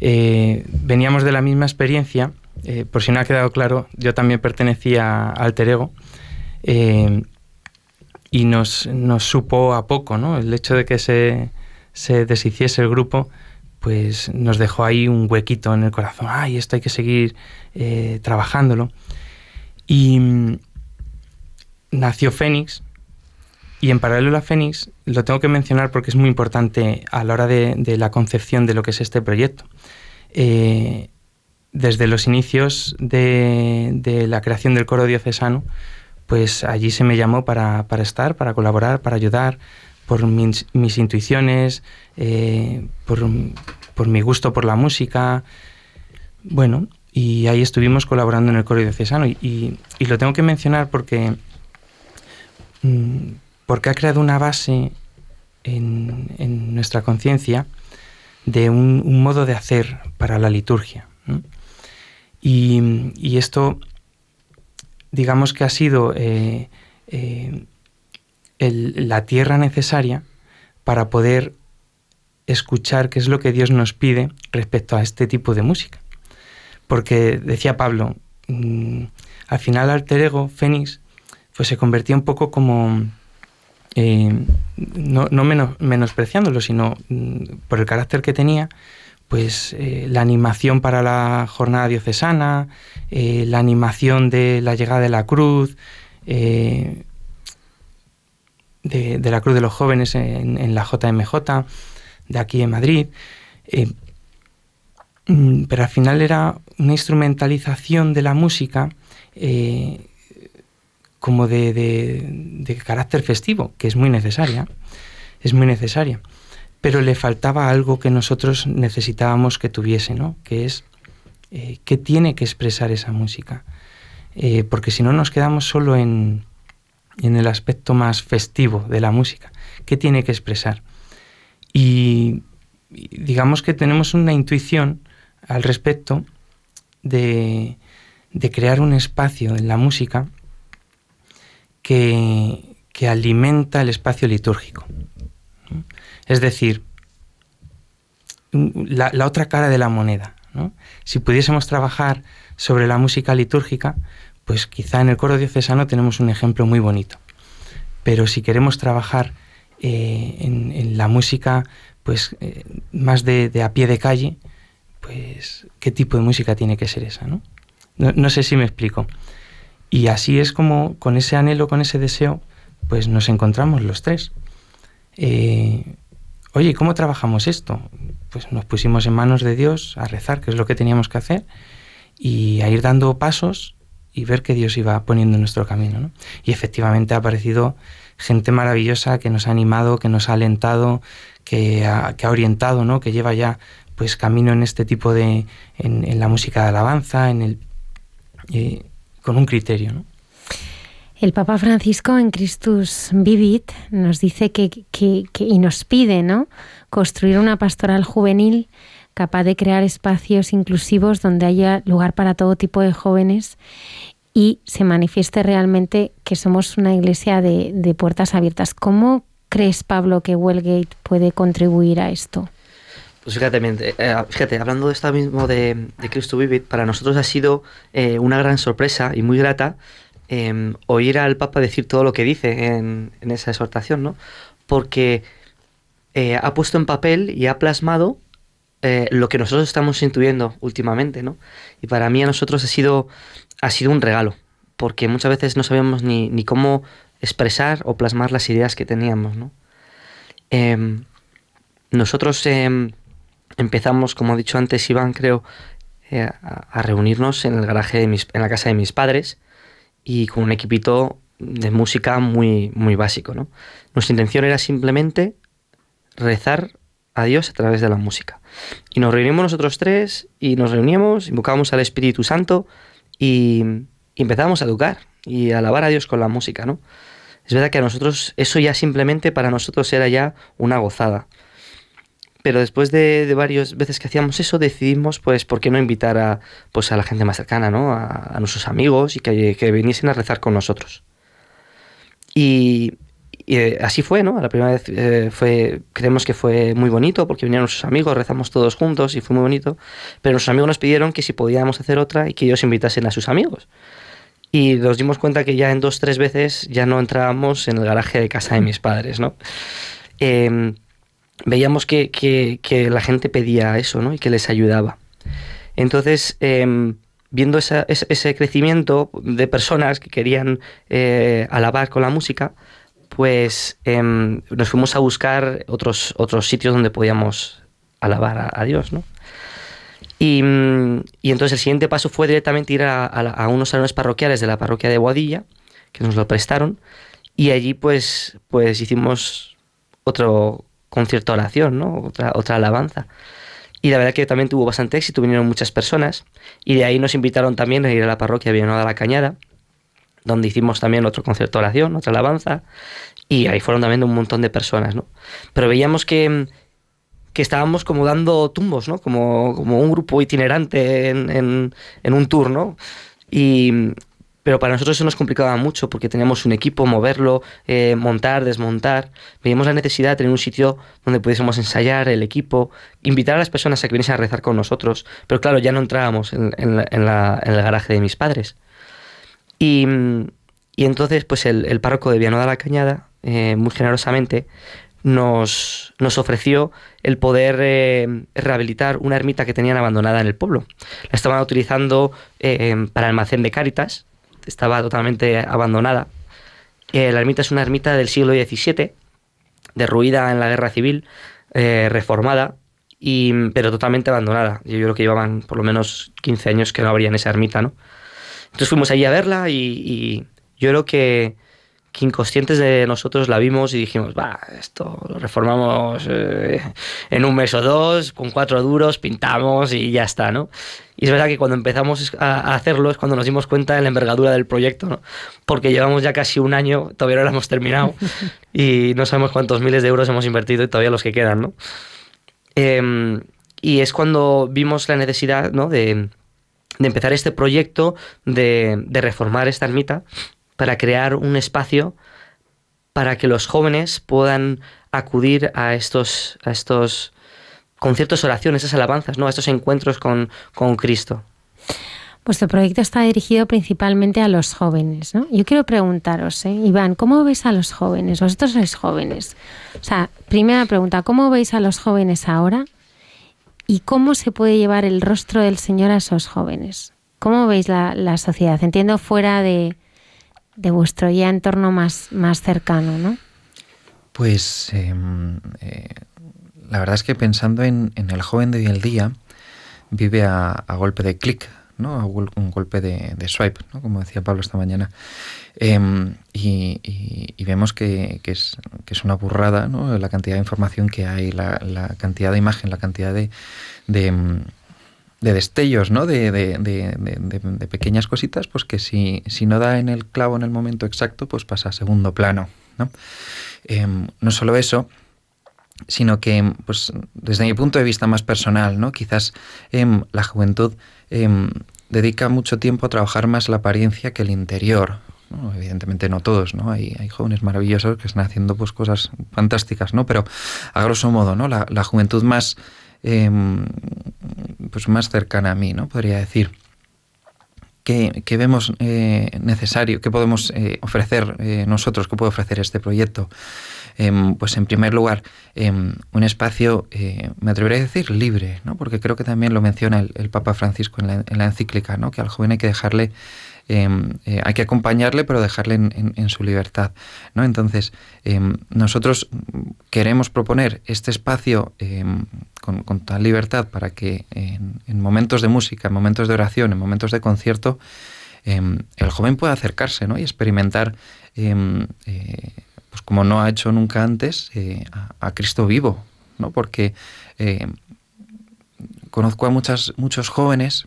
[SPEAKER 6] Veníamos de la misma experiencia, por si no ha quedado claro, yo también pertenecía a Alter Ego y nos, nos, supo a poco, ¿no? El hecho de que se, se deshiciese el grupo, pues nos dejó ahí un huequito en el corazón. Ay, esto hay que seguir eh, trabajándolo. Y mm, nació Fénix, y en paralelo a Fénix, lo tengo que mencionar porque es muy importante a la hora de, la concepción de lo que es este proyecto. Eh, desde los inicios de, la creación del coro diocesano, pues allí se me llamó para estar, para colaborar, para ayudar, por mis, intuiciones, eh, por, por, mi gusto por la música. Bueno, y ahí estuvimos colaborando en el coro diocesano y, y, lo tengo que mencionar porque, mm, porque ha creado una base en, nuestra conciencia de un, modo de hacer para la liturgia. Y, esto, digamos que ha sido eh, eh, la tierra necesaria para poder escuchar qué es lo que Dios nos pide respecto a este tipo de música. Porque decía Pablo, mm, al final alter ego, Fénix, pues se convertía un poco como, eh, no, menospreciándolo, sino mm, por el carácter que tenía, pues eh, la animación para la jornada diocesana, eh, la animación de la llegada de la cruz, de, la cruz de los jóvenes en, en, la JMJ, de aquí en Madrid. Mm, pero al final era una instrumentalización de la música eh, como de, carácter festivo, que es muy necesaria, es muy necesaria. Pero le faltaba algo que nosotros necesitábamos que tuviese, ¿no? Que es eh, qué tiene que expresar esa música. Eh, porque si no nos quedamos solo en, en el aspecto más festivo de la música, ¿qué tiene que expresar? Y digamos que tenemos una intuición al respecto de, crear un espacio en la música que, alimenta el espacio litúrgico. Es decir, la, otra cara de la moneda. Si pudiésemos trabajar sobre la música litúrgica, pues quizá en el coro diocesano tenemos un ejemplo muy bonito. Pero si queremos trabajar eh, en, la música pues eh, más de, a pie de calle, pues, ¿qué tipo de música tiene que ser esa? ¿no? No, sé si me explico. Y así es como, con ese anhelo, con ese deseo, pues nos encontramos los tres. Eh, oye, ¿cómo trabajamos esto? Pues nos pusimos en manos de Dios a rezar, que es lo que teníamos que hacer, y a ir dando pasos y ver que Dios iba poniendo en nuestro camino. ¿no? Y efectivamente ha aparecido gente maravillosa que nos ha animado, que nos ha alentado, que ha, que orientado, ¿no? que lleva ya pues camino en este tipo de, en, la música de alabanza, en el, eh, con un criterio.
[SPEAKER 1] El Papa Francisco en Christus Vivit nos dice que, y nos pide ¿no? construir una pastoral juvenil capaz de crear espacios inclusivos donde haya lugar para todo tipo de jóvenes y se manifieste realmente que somos una iglesia de, de puertas abiertas. ¿Cómo crees, Pablo, que Wellgate puede contribuir a esto?
[SPEAKER 2] Pues fíjate, eh, fíjate, hablando de esto mismo de, de Cristo Vivit, para nosotros ha sido eh, una gran sorpresa y muy grata em, oír al Papa decir todo lo que dice en, esa exhortación, ¿no? Porque eh, ha puesto en papel y ha plasmado lo que nosotros estamos intuyendo últimamente, ¿no? Y para mí a nosotros ha sido, ha sido un regalo, porque muchas veces no sabíamos ni, ni cómo expresar o plasmar las ideas que teníamos, ¿no? Em, nosotros em, empezamos, como he dicho antes, Iván, creo, eh, a, reunirnos en el garaje de mis, en la casa de mis padres y con un equipito de música muy, muy básico. ¿no? Nuestra intención era simplemente rezar a Dios a través de la música. Y nos reunimos nosotros tres y nos reuníamos, invocábamos al Espíritu Santo y, y empezamos a educar y a alabar a Dios con la música. ¿no? Es verdad que a nosotros eso ya simplemente para nosotros era ya una gozada. Pero después de, varias veces que hacíamos eso, decidimos, pues, ¿por qué no invitar a, pues, a la gente más cercana, ¿no? A, nuestros amigos y que, que, viniesen a rezar con nosotros. Y, eh, así fue, ¿no? La primera vez eh, fue, creemos que fue muy bonito porque vinieron nuestros amigos, rezamos todos juntos y fue muy bonito. Pero nuestros amigos nos pidieron que si podíamos hacer otra y que ellos invitasen a sus amigos. Y nos dimos cuenta que ya en dos, tres veces ya no entrábamos en el garaje de casa de mis padres, ¿no? Eh, veíamos que, la gente pedía eso, ¿no? Y que les ayudaba. Entonces, em, viendo ese, crecimiento de personas que querían eh, alabar con la música, pues em, nos fuimos a buscar otros, otros sitios donde podíamos alabar a, Dios, ¿no? Y, entonces el siguiente paso fue directamente ir a, a, unos salones parroquiales de la parroquia de Boadilla, que nos lo prestaron, y allí pues, pues hicimos otro, con cierta oración, ¿no? Otra, otra alabanza. Y la verdad que también tuvo bastante éxito, vinieron muchas personas y de ahí nos invitaron también a ir a la parroquia Villanueva de la Cañada, donde hicimos también otro concierto de oración, otra alabanza y ahí fueron también un montón de personas, ¿no? Pero veíamos que, que estábamos como dando tumbos, ¿no? Como, como un grupo itinerante en, en, un tour, ¿no? Y, pero para nosotros eso nos complicaba mucho porque teníamos un equipo, moverlo, eh, montar, desmontar. Veíamos la necesidad de tener un sitio donde pudiésemos ensayar el equipo, invitar a las personas a que viniesen a rezar con nosotros. Pero claro, ya no entrábamos en, en, la, en el garaje de mis padres. Y, y entonces, pues el, el, párroco de Villanueva de la Cañada, eh, muy generosamente, nos, nos, ofreció el poder eh, rehabilitar una ermita que tenían abandonada en el pueblo. La estaban utilizando eh, para almacén de Cáritas, estaba totalmente abandonada. La ermita es una ermita del siglo XVII, derruida en la guerra civil, reformada, y, pero totalmente abandonada. Yo creo que llevaban por lo menos 15 años que no abrían esa ermita, ¿no? Entonces fuimos allí a verla y, y yo creo que, que, inconscientes de nosotros la vimos y dijimos, va, esto lo reformamos eh, en un mes o dos, con cuatro duros, pintamos y ya está, ¿no? Y es verdad que cuando empezamos a hacerlo es cuando nos dimos cuenta de la envergadura del proyecto, ¿no? porque llevamos ya casi un año, todavía no lo hemos terminado y no sabemos cuántos miles de euros hemos invertido y todavía los que quedan. ¿no? Eh, y es cuando vimos la necesidad ¿no? de, de, empezar este proyecto de, de reformar esta ermita para crear un espacio para que los jóvenes puedan acudir a estos, a estos conciertos, oraciones, esas alabanzas, ¿no? a estos encuentros con, con Cristo.
[SPEAKER 1] Vuestro proyecto está dirigido principalmente a los jóvenes, ¿no? Yo quiero preguntaros, ¿eh? Iván, ¿cómo veis a los jóvenes? Vosotros sois jóvenes. O sea, primera pregunta, ¿cómo veis a los jóvenes ahora? ¿Y cómo se puede llevar el rostro del Señor a esos jóvenes? ¿Cómo veis la, la sociedad? Entiendo fuera de, de, vuestro ya entorno más, más cercano, ¿no?
[SPEAKER 3] Pues eh, eh, la verdad es que pensando en, el joven de hoy en día, vive a, a golpe de clic, ¿no? A un golpe de, de swipe, ¿no? como decía Pablo esta mañana. Eh, y, vemos que, es, que, es, una burrada la cantidad de información que hay, la, cantidad de imagen, la cantidad de, de, de destellos, ¿no? De, pequeñas cositas, pues que si, si, no da en el clavo en el momento exacto, pues pasa a segundo plano. No, eh, no solo eso, sino que, pues, desde mi punto de vista más personal, ¿no? Quizás la juventud dedica mucho tiempo a trabajar más la apariencia que el interior. ¿No? Evidentemente no todos, ¿no? Hay, hay, jóvenes maravillosos que están haciendo pues cosas fantásticas, ¿no? Pero a grosso modo, ¿no? La, la juventud más, eh, pues más cercana a mí, ¿no? Podría decir. ¿Qué, qué vemos eh, necesario? ¿Qué podemos eh, ofrecer eh, nosotros? ¿Qué puede ofrecer este proyecto? Em, pues en primer lugar, em, un espacio, me atrevería a decir, libre, ¿no? porque creo que también lo menciona el, el Papa Francisco en la, en la, encíclica, ¿no? que al joven hay que dejarle, em, eh, hay que acompañarle, pero dejarle en, en, su libertad. ¿no? Entonces, nosotros queremos proponer este espacio con, con, tal libertad para que en, momentos de música, en momentos de oración, en momentos de concierto, el joven pueda acercarse ¿no? y experimentar eh, pues como no ha hecho nunca antes, eh, a, Cristo vivo, ¿no? Porque conozco a muchas, muchos jóvenes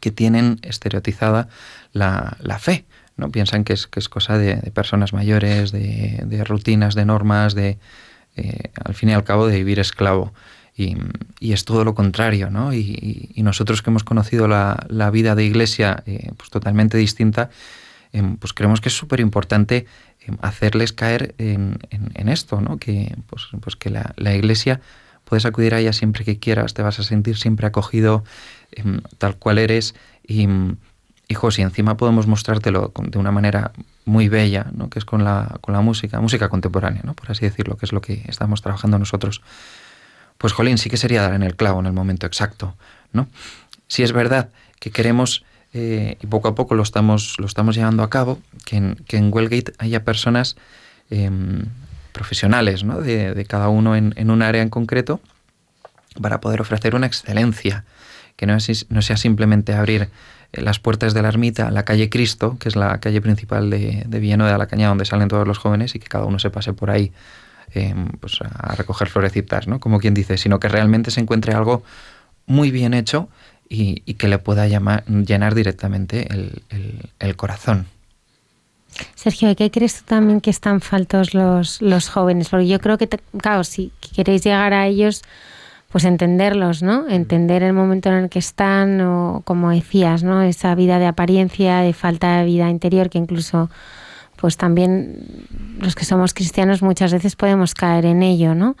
[SPEAKER 3] que tienen estereotizada la, la fe, ¿no? Piensan que es, que es cosa de, de personas mayores, de, de, rutinas, de normas, de, eh, al fin y al cabo, de vivir esclavo. Y, y, es todo lo contrario, ¿no? Y, nosotros que hemos conocido la, la vida de iglesia eh, pues totalmente distinta, eh, pues creemos que es súper importante hacerles caer en, en, en, esto, ¿no? Que, pues, pues que la, la, iglesia puedes acudir a ella siempre que quieras, te vas a sentir siempre acogido tal cual eres y, hijos, y encima podemos mostrártelo de una manera muy bella, ¿no? Que es con la, con la música, música contemporánea, ¿no? Por así decirlo, que es lo que estamos trabajando nosotros. Pues, jolín, sí que sería dar en el clavo en el momento exacto, ¿no? Si es verdad que queremos eh, y poco a poco lo estamos, lo estamos llevando a cabo, que en, que en Wellgate haya personas eh, profesionales ¿no? de, de, cada uno en, en, un área en concreto para poder ofrecer una excelencia, que no, sea simplemente abrir eh, las puertas de la ermita la calle Cristo, que es la calle principal de, de de la Cañada donde salen todos los jóvenes y que cada uno se pase por ahí em, pues a recoger florecitas, ¿no? Como quien dice, sino que realmente se encuentre algo muy bien hecho y, que le pueda llenar directamente el, corazón.
[SPEAKER 1] Sergio, ¿qué crees tú también que están faltos los, los jóvenes? Porque yo creo que, claro, si queréis llegar a ellos, pues entenderlos, ¿no? Entender el momento en el que están o como decías, ¿no? Esa vida de apariencia, de falta de vida interior que incluso pues también los que somos cristianos muchas veces podemos caer en ello, ¿no?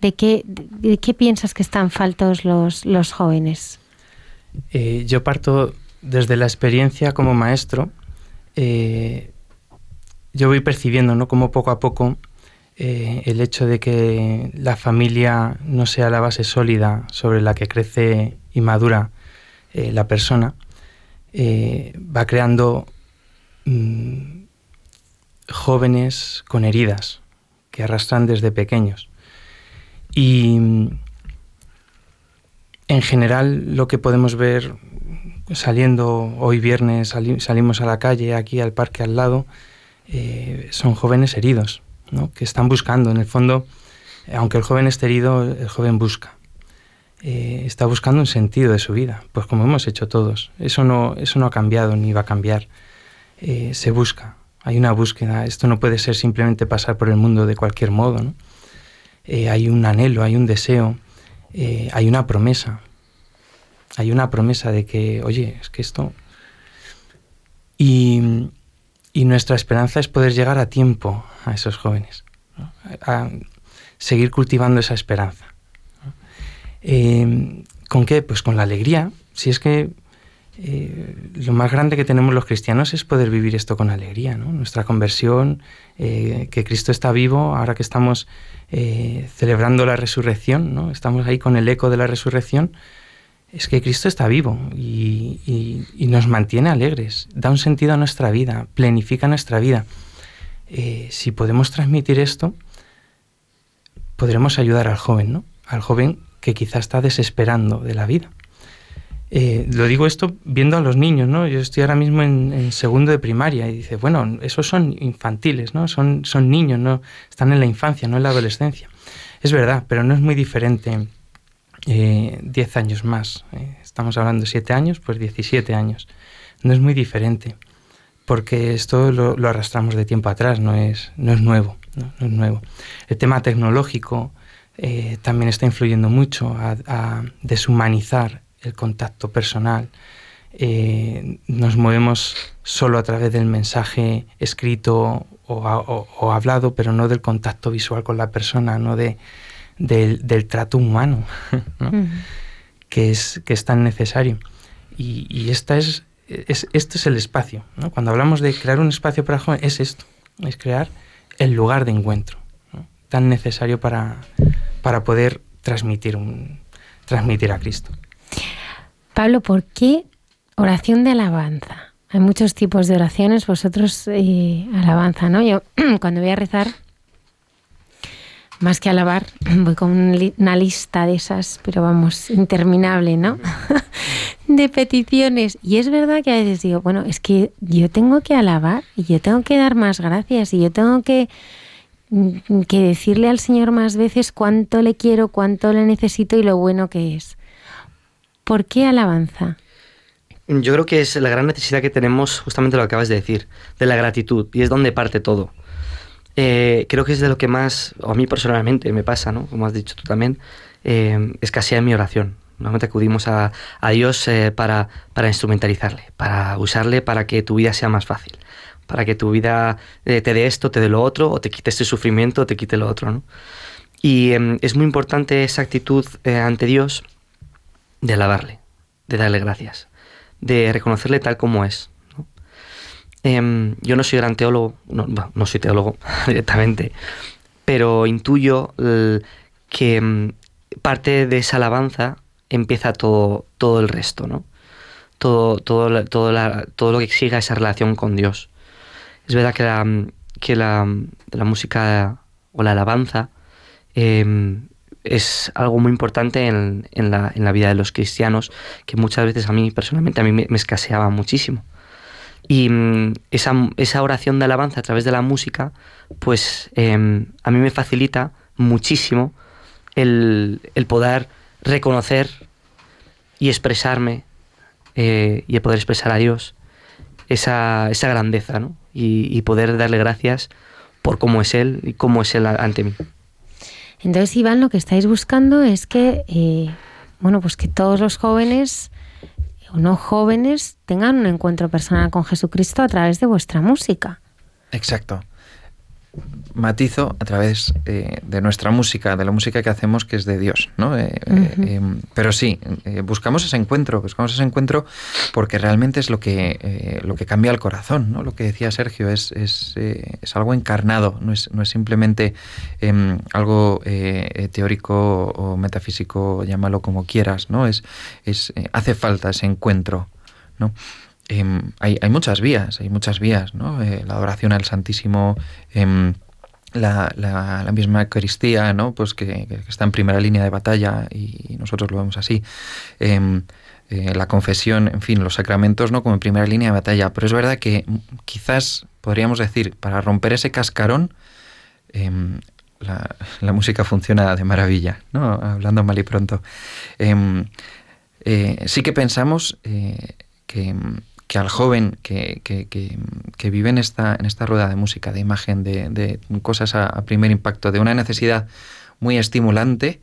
[SPEAKER 1] ¿De qué, de qué piensas que están faltos los, los jóvenes?
[SPEAKER 6] Eh, yo parto desde la experiencia como maestro. Eh, yo voy percibiendo, ¿no? Como poco a poco eh, el hecho de que la familia no sea la base sólida sobre la que crece y madura eh, la persona, eh, va creando mm, jóvenes con heridas que arrastran desde pequeños. Y mm, en general lo que podemos ver saliendo hoy viernes, salimos a la calle, aquí al parque al lado, son jóvenes heridos que están buscando. En el fondo, aunque el joven esté herido, el joven busca. Eh, está buscando un sentido de su vida, pues como hemos hecho todos. Eso no, eso no ha cambiado ni va a cambiar. Eh, se busca, hay una búsqueda. Esto no puede ser simplemente pasar por el mundo de cualquier modo. Eh, hay un anhelo, hay un deseo, hay una promesa. Hay una promesa de que, oye, es que esto... Y, y nuestra esperanza es poder llegar a tiempo a esos jóvenes, a seguir cultivando esa esperanza. Eh, ¿Con qué? Pues con la alegría. Si es que eh, lo más grande que tenemos los cristianos es poder vivir esto con alegría, Nuestra conversión, eh, que Cristo está vivo, ahora que estamos celebrando la resurrección, ¿no? Estamos ahí con el eco de la resurrección, es que Cristo está vivo y, nos mantiene alegres, da un sentido a nuestra vida, planifica nuestra vida. Eh, si podemos transmitir esto, podremos ayudar al joven, ¿no? Al joven que quizá está desesperando de la vida. Eh, lo digo esto viendo a los niños, ¿no? Yo estoy ahora mismo en, segundo de primaria y dice, bueno, esos son infantiles, ¿no? Son, son niños, ¿no? Están en la infancia, no en la adolescencia. Es verdad, pero no es muy diferente 10 eh, años más. Eh, estamos hablando de 7 años, pues 17 años. No es muy diferente, porque esto lo, arrastramos de tiempo atrás, no es, no es nuevo. No, es nuevo. El tema tecnológico eh, también está influyendo mucho a, deshumanizar el contacto personal. nos movemos solo a través del mensaje escrito o, hablado, pero no del contacto visual con la persona, no de, del, trato humano, que, es, que es tan necesario. Y, esta es, es, este es el espacio. Cuando hablamos de crear un espacio para jóvenes, es esto, es crear el lugar de encuentro, tan necesario para, para poder transmitir, un, transmitir a Cristo.
[SPEAKER 1] Pablo, ¿por qué oración de alabanza? Hay muchos tipos de oraciones, vosotros eh, alabanza, ¿no? Yo cuando voy a rezar más que alabar, voy con una lista de esas, pero vamos, interminable, ¿no? de peticiones. Y es verdad que a veces digo, bueno, es que yo tengo que alabar y yo tengo que dar más gracias y yo tengo que, mm, que decirle al Señor más veces cuánto le quiero, cuánto le necesito y lo bueno que es. ¿Por qué alabanza?
[SPEAKER 2] Yo creo que es la gran necesidad que tenemos, justamente lo que acabas de decir, de la gratitud, y es donde parte todo. Eh, creo que es de lo que más, o a mí personalmente me pasa, ¿no? Como has dicho tú también, eh, escasea mi oración. Normalmente acudimos a, Dios eh, para, para, instrumentalizarle, para usarle para que tu vida sea más fácil, para que tu vida te dé esto, te dé lo otro, o te quite este sufrimiento, o te quite lo otro, ¿no? Y em, es muy importante esa actitud ante Dios de alabarle, de darle gracias, de reconocerle tal como es, Em, yo no soy gran teólogo, no, soy teólogo directamente, pero intuyo que em, parte de esa alabanza empieza todo, todo el resto, ¿no? Todo, todo, todo, todo lo que exija esa relación con Dios. Es verdad que la, que la, música o la alabanza em, es algo muy importante en, la, vida de los cristianos que muchas veces a mí personalmente a mí me escaseaba muchísimo Y mm, esa, esa, oración de alabanza a través de la música, pues em, a mí me facilita muchísimo el, el poder reconocer y expresarme eh, y poder expresar a Dios esa, esa grandeza ¿no? y, y, poder darle gracias por cómo es Él y cómo es Él ante mí.
[SPEAKER 1] Entonces, Iván, lo que estáis buscando es que, eh, bueno, pues que todos los jóvenes o no jóvenes tengan un encuentro personal con Jesucristo a través de vuestra música.
[SPEAKER 3] Exacto matizo a través eh, de nuestra música, de la música que hacemos que es de Dios, ¿no? Eh, eh, pero sí, buscamos ese encuentro, buscamos ese encuentro porque realmente es lo que, lo que cambia el corazón, ¿no? Lo que decía Sergio, es, es, es algo encarnado, no es, no es simplemente em, algo teórico o metafísico, llámalo como quieras, ¿no? Es, es, hace falta ese encuentro, ¿no? Em, hay, muchas vías, hay muchas vías, ¿no? Eh, la adoración al Santísimo, em, la, misma Eucaristía, ¿no? Pues que, está en primera línea de batalla y nosotros lo vemos así. Em, eh, la confesión, en fin, los sacramentos, ¿no? Como en primera línea de batalla. Pero es verdad que quizás podríamos decir, para romper ese cascarón, la, música funciona de maravilla, ¿no? Hablando mal y pronto. Eh, sí que pensamos que que al joven que, que, vive en esta, en esta rueda de música, de imagen, de, cosas a, primer impacto, de una necesidad muy estimulante,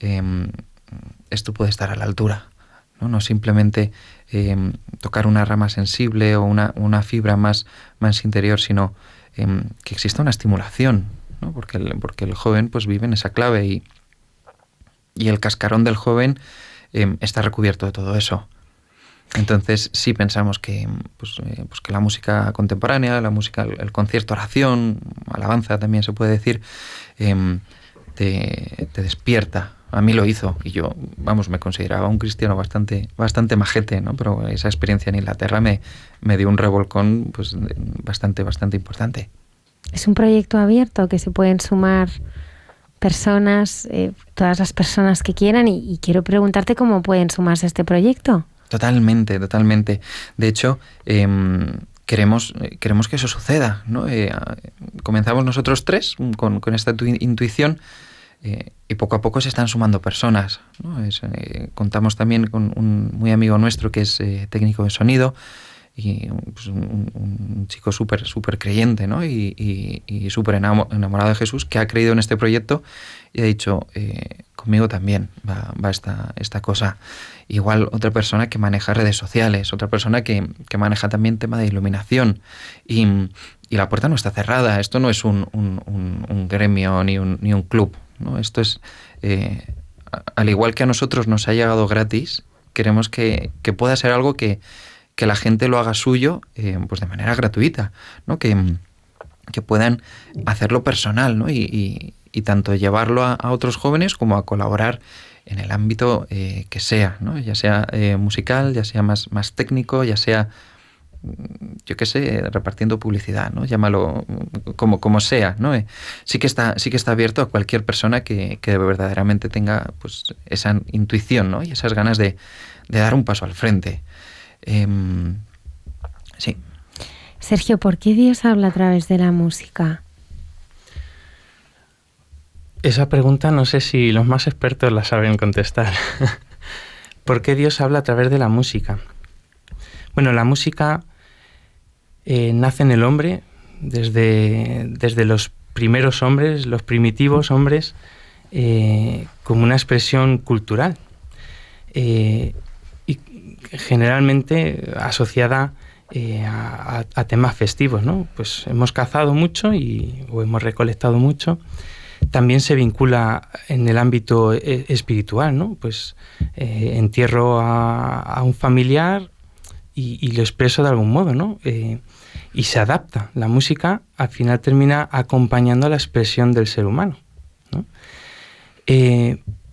[SPEAKER 3] em, esto puede estar a la altura. No, no simplemente em, tocar una rama sensible o una, una fibra más, más interior, sino em, que exista una estimulación, ¿no? porque, el, porque el joven pues, vive en esa clave y, y el cascarón del joven está recubierto de todo eso. Entonces sí pensamos que, pues, eh, pues, que la música contemporánea, la música, el, concierto, oración, alabanza también se puede decir, em, te, despierta. A mí lo hizo y yo, vamos, me consideraba un cristiano bastante, bastante majete, ¿no? Pero esa experiencia en Inglaterra me, me dio un revolcón pues, bastante, bastante importante.
[SPEAKER 1] Es un proyecto abierto que se pueden sumar personas, eh, todas las personas que quieran y, y quiero preguntarte cómo pueden sumarse a este proyecto.
[SPEAKER 3] Totalmente, totalmente. De hecho, em, queremos, queremos que eso suceda. ¿no? Eh, comenzamos nosotros tres con, esta intuición eh, y poco a poco se están sumando personas. Eh, contamos también con un muy amigo nuestro que es técnico de sonido y pues, un, chico súper súper creyente ¿no? y, y, súper enamorado de Jesús que ha creído en este proyecto y ha dicho, conmigo también va, va esta, esta cosa. Igual otra persona que maneja redes sociales, otra persona que, maneja también tema de iluminación. Y, la puerta no está cerrada. Esto no es un, gremio ni un, ni un club. ¿no? Esto es, eh, al igual que a nosotros nos ha llegado gratis, queremos que, pueda ser algo que, la gente lo haga suyo eh, pues de manera gratuita, ¿no? que, que puedan hacerlo personal ¿no? y, tanto llevarlo a, otros jóvenes como a colaborar en el ámbito eh, que sea, ¿no? ya sea eh, musical, ya sea más, más técnico, ya sea, mm, yo qué sé, repartiendo publicidad, ¿no? llámalo como, como sea. ¿no? Eh, sí, que está, sí que está abierto a cualquier persona que, que verdaderamente tenga pues, esa intuición ¿no? y esas ganas de, de dar un paso al frente. Em, sí.
[SPEAKER 1] Sergio, ¿por qué Dios habla a través de la música?
[SPEAKER 6] Esa pregunta no sé si los más expertos la saben contestar. ¿Por qué Dios habla a través de la música? Bueno, la música eh, nace en el hombre desde, desde, los primeros hombres, los primitivos hombres, eh, como una expresión cultural eh, y generalmente asociada a, temas festivos, ¿no? Pues hemos cazado mucho y, o hemos recolectado mucho también se vincula en el ámbito eh, espiritual, ¿no? Pues eh, entierro a, un familiar y, lo expreso de algún modo, ¿no? Eh, y se adapta. La música al final termina acompañando la expresión del ser humano.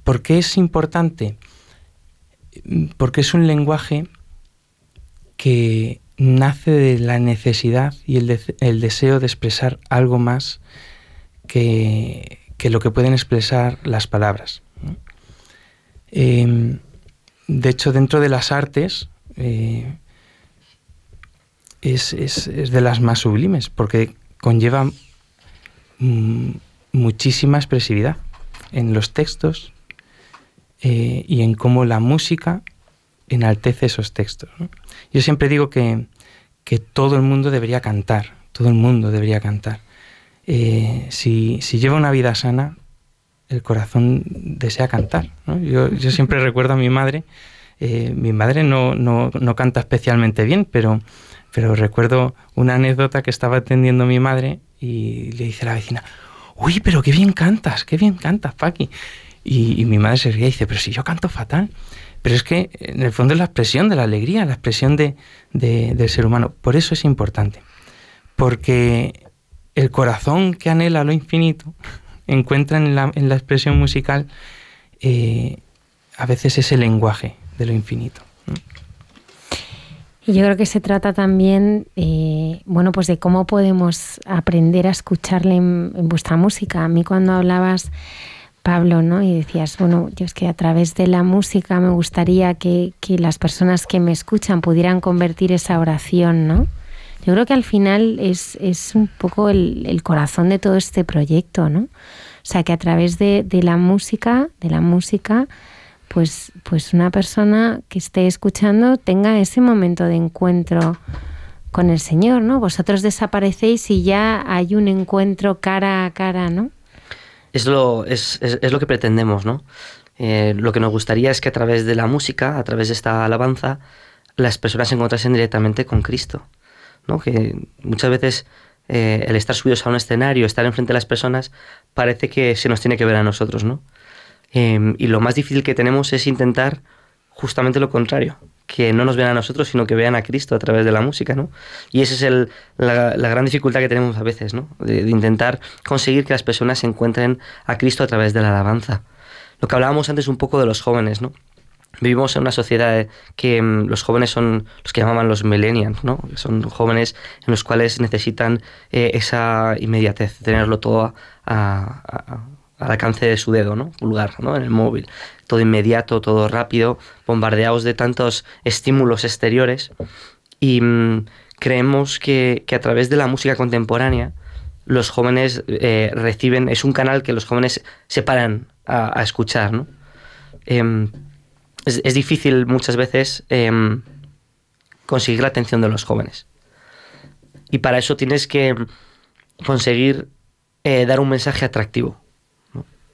[SPEAKER 6] ¿Por qué es importante? Porque es un lenguaje que nace de la necesidad y el deseo de expresar algo más que, que lo que pueden expresar las palabras. Em, de hecho, dentro de las artes, eh, es, es, es de las más sublimes, porque conlleva mm, muchísima expresividad en los textos eh, y en cómo la música enaltece esos textos. Yo siempre digo que, que, todo el mundo debería cantar, todo el mundo debería cantar. Eh, si, si, lleva una vida sana, el corazón desea cantar. Yo, yo, siempre recuerdo a mi madre, eh, mi madre no, no, no, canta especialmente bien, pero, pero recuerdo una anécdota que estaba atendiendo mi madre y le dice a la vecina, uy, pero qué bien cantas, qué bien cantas, Paqui. Y, y mi madre se ríe y dice, pero si yo canto fatal. Pero es que en el fondo es la expresión de la alegría, la expresión de, de, del ser humano. Por eso es importante. Porque el corazón que anhela lo infinito encuentra en la, en la expresión musical eh, a veces ese lenguaje de lo infinito.
[SPEAKER 1] Y yo creo que se trata también, eh, bueno, pues de cómo podemos aprender a escucharle en, vuestra música. A mí cuando hablabas, Pablo, ¿no? Y decías, bueno, yo es que a través de la música me gustaría que las personas que me escuchan pudieran convertir esa oración, ¿no? Yo creo que al final es, es un poco el, corazón de todo este proyecto, ¿no? O sea, que a través de, la música, de la música, pues, pues una persona que esté escuchando tenga ese momento de encuentro con el Señor, ¿no? Vosotros desaparecéis y ya hay un encuentro cara a cara, ¿no?
[SPEAKER 2] Es lo, es, es lo que pretendemos, ¿no? Eh, lo que nos gustaría es que a través de la música, a través de esta alabanza, las personas se encontrasen directamente con Cristo, Que muchas veces eh, el estar subidos a un escenario, estar enfrente de las personas, parece que se nos tiene que ver a nosotros, ¿no? Eh, y lo más difícil que tenemos es intentar justamente lo contrario, que no nos vean a nosotros, sino que vean a Cristo a través de la música, ¿no? Y esa es el, la, gran dificultad que tenemos a veces, ¿no? De, de, intentar conseguir que las personas se encuentren a Cristo a través de la alabanza. Lo que hablábamos antes un poco de los jóvenes, ¿no? Vivimos en una sociedad que um, los jóvenes son los que llamaban los millennials, ¿no? Son jóvenes en los cuales necesitan eh, esa inmediatez, tenerlo todo a, a al alcance de su dedo, ¿no? Pulgar, ¿no? En el móvil. Todo inmediato, todo rápido, bombardeados de tantos estímulos exteriores. Y mmm, creemos que, que, a través de la música contemporánea los jóvenes eh, reciben, es un canal que los jóvenes se paran a, a escuchar, ¿no? Eh, es, es, difícil muchas veces eh, conseguir la atención de los jóvenes. Y para eso tienes que conseguir eh, dar un mensaje atractivo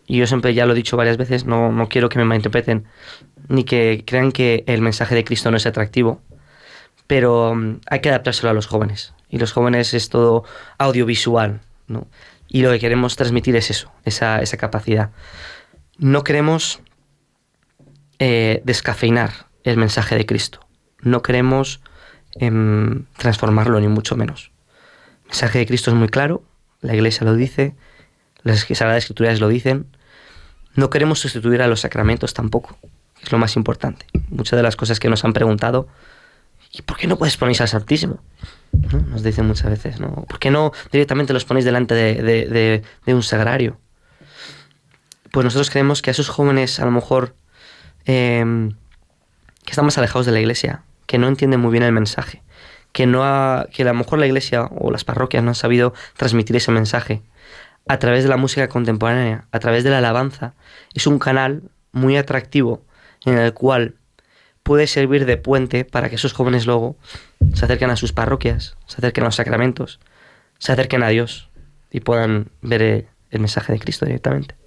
[SPEAKER 2] y yo siempre ya lo he dicho varias veces, no, no quiero que me malinterpreten ni que crean que el mensaje de Cristo no es atractivo, pero um, hay que adaptárselo a los jóvenes. Y los jóvenes es todo audiovisual, ¿no? Y lo que queremos transmitir es eso, esa, esa capacidad. No queremos eh, descafeinar el mensaje de Cristo. No queremos eh, transformarlo, ni mucho menos. El mensaje de Cristo es muy claro, la iglesia lo dice, las Sagradas Escrituras lo dicen, no queremos sustituir a los sacramentos tampoco, es lo más importante. Muchas de las cosas que nos han preguntado, ¿y por qué no puedes ponéis al Santísimo? ¿No? Nos dicen muchas veces, ¿no? ¿Por qué no directamente los ponéis delante de, de, de, de, un sagrario? Pues nosotros creemos que a esos jóvenes, a lo mejor, eh, que están más alejados de la iglesia, que no entienden muy bien el mensaje, que, no ha, que a lo mejor la iglesia o las parroquias no han sabido transmitir ese mensaje, a través de la música contemporánea, a través de la alabanza, es un canal muy atractivo en el cual puede servir de puente para que esos jóvenes luego se acerquen a sus parroquias, se acerquen a los sacramentos, se acerquen a Dios y puedan ver el mensaje de Cristo directamente.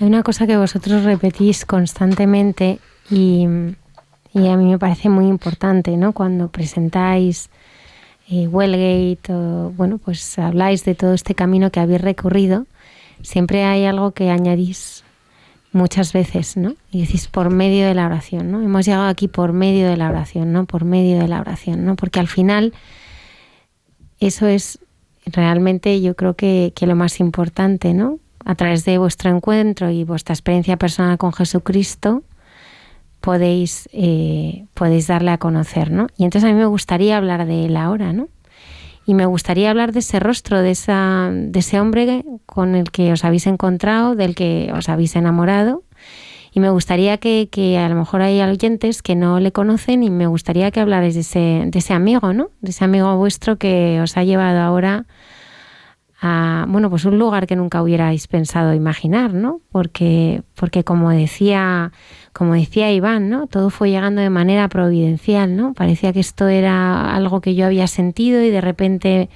[SPEAKER 1] Hay una cosa que vosotros repetís constantemente y, a mí me parece muy importante, ¿no? Cuando presentáis eh, Wellgate, o, bueno, pues habláis de todo este camino que habéis recorrido, siempre hay algo que añadís muchas veces, ¿no? Y decís por medio de la oración, ¿no? Hemos llegado aquí por medio de la oración, ¿no? Por medio de la oración, ¿no? Porque al final eso es realmente yo creo que lo más importante, ¿no? A través de vuestro encuentro y vuestra experiencia personal con Jesucristo, podéis, eh, podéis darle a conocer, ¿no? Y entonces a mí me gustaría hablar de él ahora, ¿no? Y me gustaría hablar de ese rostro, de, esa, de ese hombre con el que os habéis encontrado, del que os habéis enamorado Y me gustaría que, que, a lo mejor hay oyentes que no le conocen y me gustaría que hablarais de ese, de ese amigo, ¿no? De ese amigo vuestro que os ha llevado ahora a, bueno, pues un lugar que nunca hubierais pensado imaginar, ¿no? Porque, porque como decía, como decía Iván, ¿no? Todo fue llegando de manera providencial, ¿no? Parecía que esto era algo que yo había sentido y de repente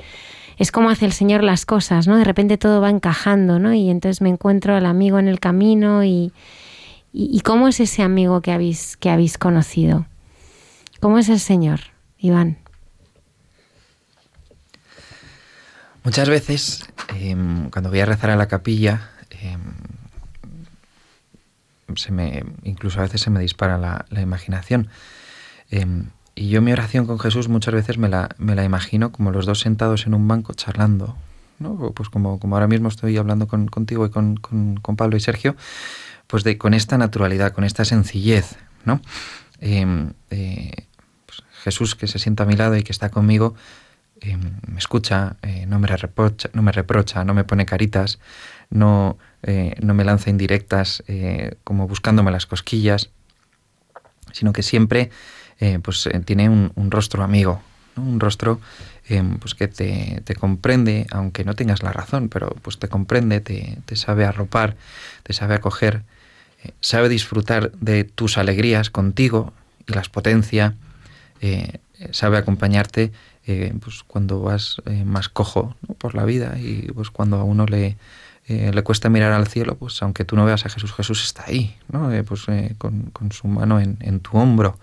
[SPEAKER 1] es como hace el Señor las cosas, ¿no? De repente todo va encajando, ¿no? Y entonces me encuentro al amigo en el camino y, y, cómo es ese amigo que habéis, que habéis conocido. ¿Cómo es el Señor, Iván?
[SPEAKER 3] Muchas veces, em, cuando voy a rezar a la capilla, em, se me, incluso a veces se me dispara la, imaginación. Em, y yo mi oración con Jesús muchas veces me la, me la imagino como los dos sentados en un banco charlando. ¿no? Pues como, como ahora mismo estoy hablando con, contigo y con, con, Pablo y Sergio, pues de, con esta naturalidad, con esta sencillez. ¿no? Eh, pues Jesús que se sienta a mi lado y que está conmigo, eh, me escucha, eh, no, me reprocha, no me reprocha, no me pone caritas, no, eh, no me lanza indirectas como buscándome las cosquillas, sino que siempre pues, tiene un, rostro amigo, un rostro pues que te, te, comprende, aunque no tengas la razón, pero pues te comprende, te, te sabe arropar, te sabe acoger, sabe disfrutar de tus alegrías contigo y las potencia, sabe acompañarte eh, pues cuando vas eh, más cojo por la vida y pues cuando a uno le, eh, le cuesta mirar al cielo, pues aunque tú no veas a Jesús, Jesús está ahí, ¿no? pues con, su mano en, tu hombro.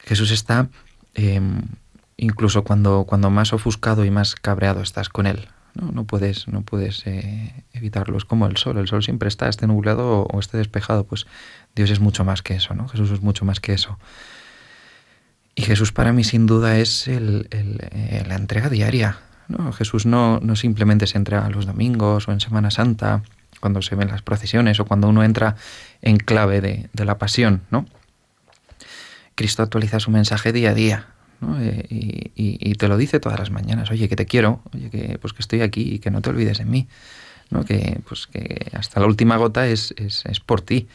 [SPEAKER 3] Jesús está em, incluso cuando, cuando más ofuscado y más cabreado estás con Él. No, no puedes, no puedes evitarlo. Es como el sol. El sol siempre está, esté nublado o, o esté despejado. Pues Dios es mucho más que eso, ¿no? Jesús es mucho más que eso. Y Jesús para mí sin duda es el, eh, la entrega diaria. ¿no? Jesús no, no simplemente se entrega los domingos o en Semana Santa, cuando se ven las procesiones o cuando uno entra en clave de, la pasión. ¿no? Cristo actualiza su mensaje día a día. ¿no? Eh, y, te lo dice todas las mañanas, oye, que te quiero, oye, que, pues que estoy aquí y que no te olvides de mí, ¿no? que, pues que hasta la última gota es, es, es por ti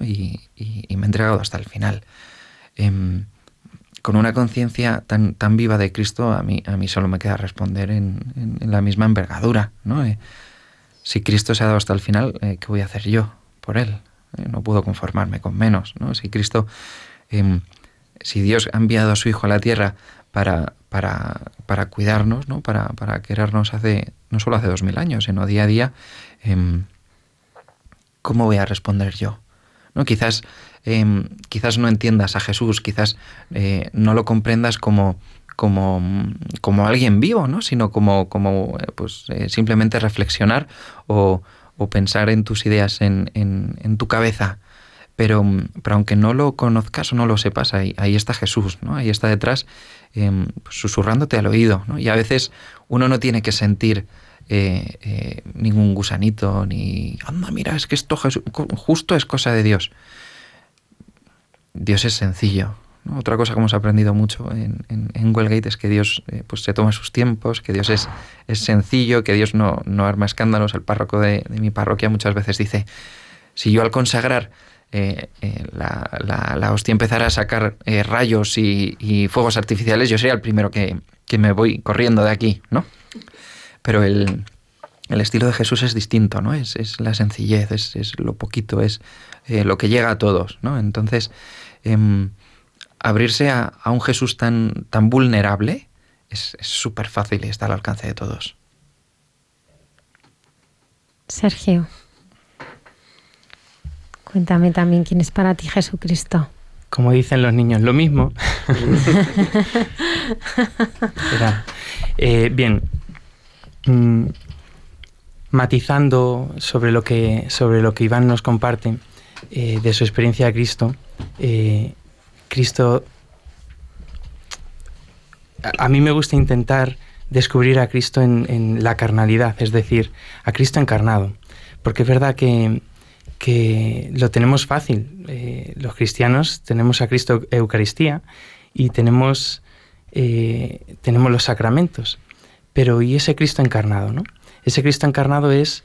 [SPEAKER 3] y, me he entregado hasta el final. Em, con una conciencia tan, tan viva de Cristo, a mí, a mí solo me queda responder en, la misma envergadura. ¿no? Eh, si Cristo se ha dado hasta el final, eh, ¿qué voy a hacer yo por Él? Eh, no puedo conformarme con menos. ¿no? Si Cristo, em, si Dios ha enviado a su Hijo a la tierra para, para, para cuidarnos, ¿no? Para, para, querernos hace, no solo hace dos mil años, sino día a día, em, ¿cómo voy a responder yo? ¿No? Quizás Em, quizás no entiendas a Jesús, quizás eh, no lo comprendas como, como, como, alguien vivo, ¿no? sino como, como eh, pues, eh, simplemente reflexionar o, o, pensar en tus ideas en, en, tu cabeza. Pero, pero, aunque no lo conozcas o no lo sepas, ahí, ahí está Jesús, ¿no? ahí está detrás, em, pues, susurrándote al oído. ¿no? Y a veces uno no tiene que sentir ningún gusanito, ni, anda, mira, es que esto justo es cosa de Dios. Dios es sencillo. Otra cosa que hemos aprendido mucho en, Wellgate es que Dios eh, pues se toma sus tiempos, que Dios es, es sencillo, que Dios no, no arma escándalos. El párroco de, mi parroquia muchas veces dice, si yo al consagrar eh, eh, la, hostia empezara a sacar rayos y, fuegos artificiales, yo sería el primero que, que, me voy corriendo de aquí, ¿no? Pero el, el estilo de Jesús es distinto, ¿no? Es, es la sencillez, es, es, lo poquito, es lo que llega a todos, ¿no? Entonces, Em, abrirse a, un Jesús tan, tan vulnerable es súper fácil y está al alcance de todos.
[SPEAKER 1] Sergio, cuéntame también quién es para ti Jesucristo.
[SPEAKER 6] Como dicen los niños, lo mismo. Eh, bien, mm, matizando sobre lo que sobre lo que Iván nos comparte eh, de su experiencia de Cristo, eh, Cristo, a, mí me gusta intentar descubrir a Cristo en, la carnalidad, es decir, a Cristo encarnado, porque es verdad que, lo tenemos fácil. Eh, los cristianos tenemos a Cristo Eucaristía y tenemos, eh, tenemos los sacramentos, pero ¿y ese Cristo encarnado? ¿no? Ese Cristo encarnado es,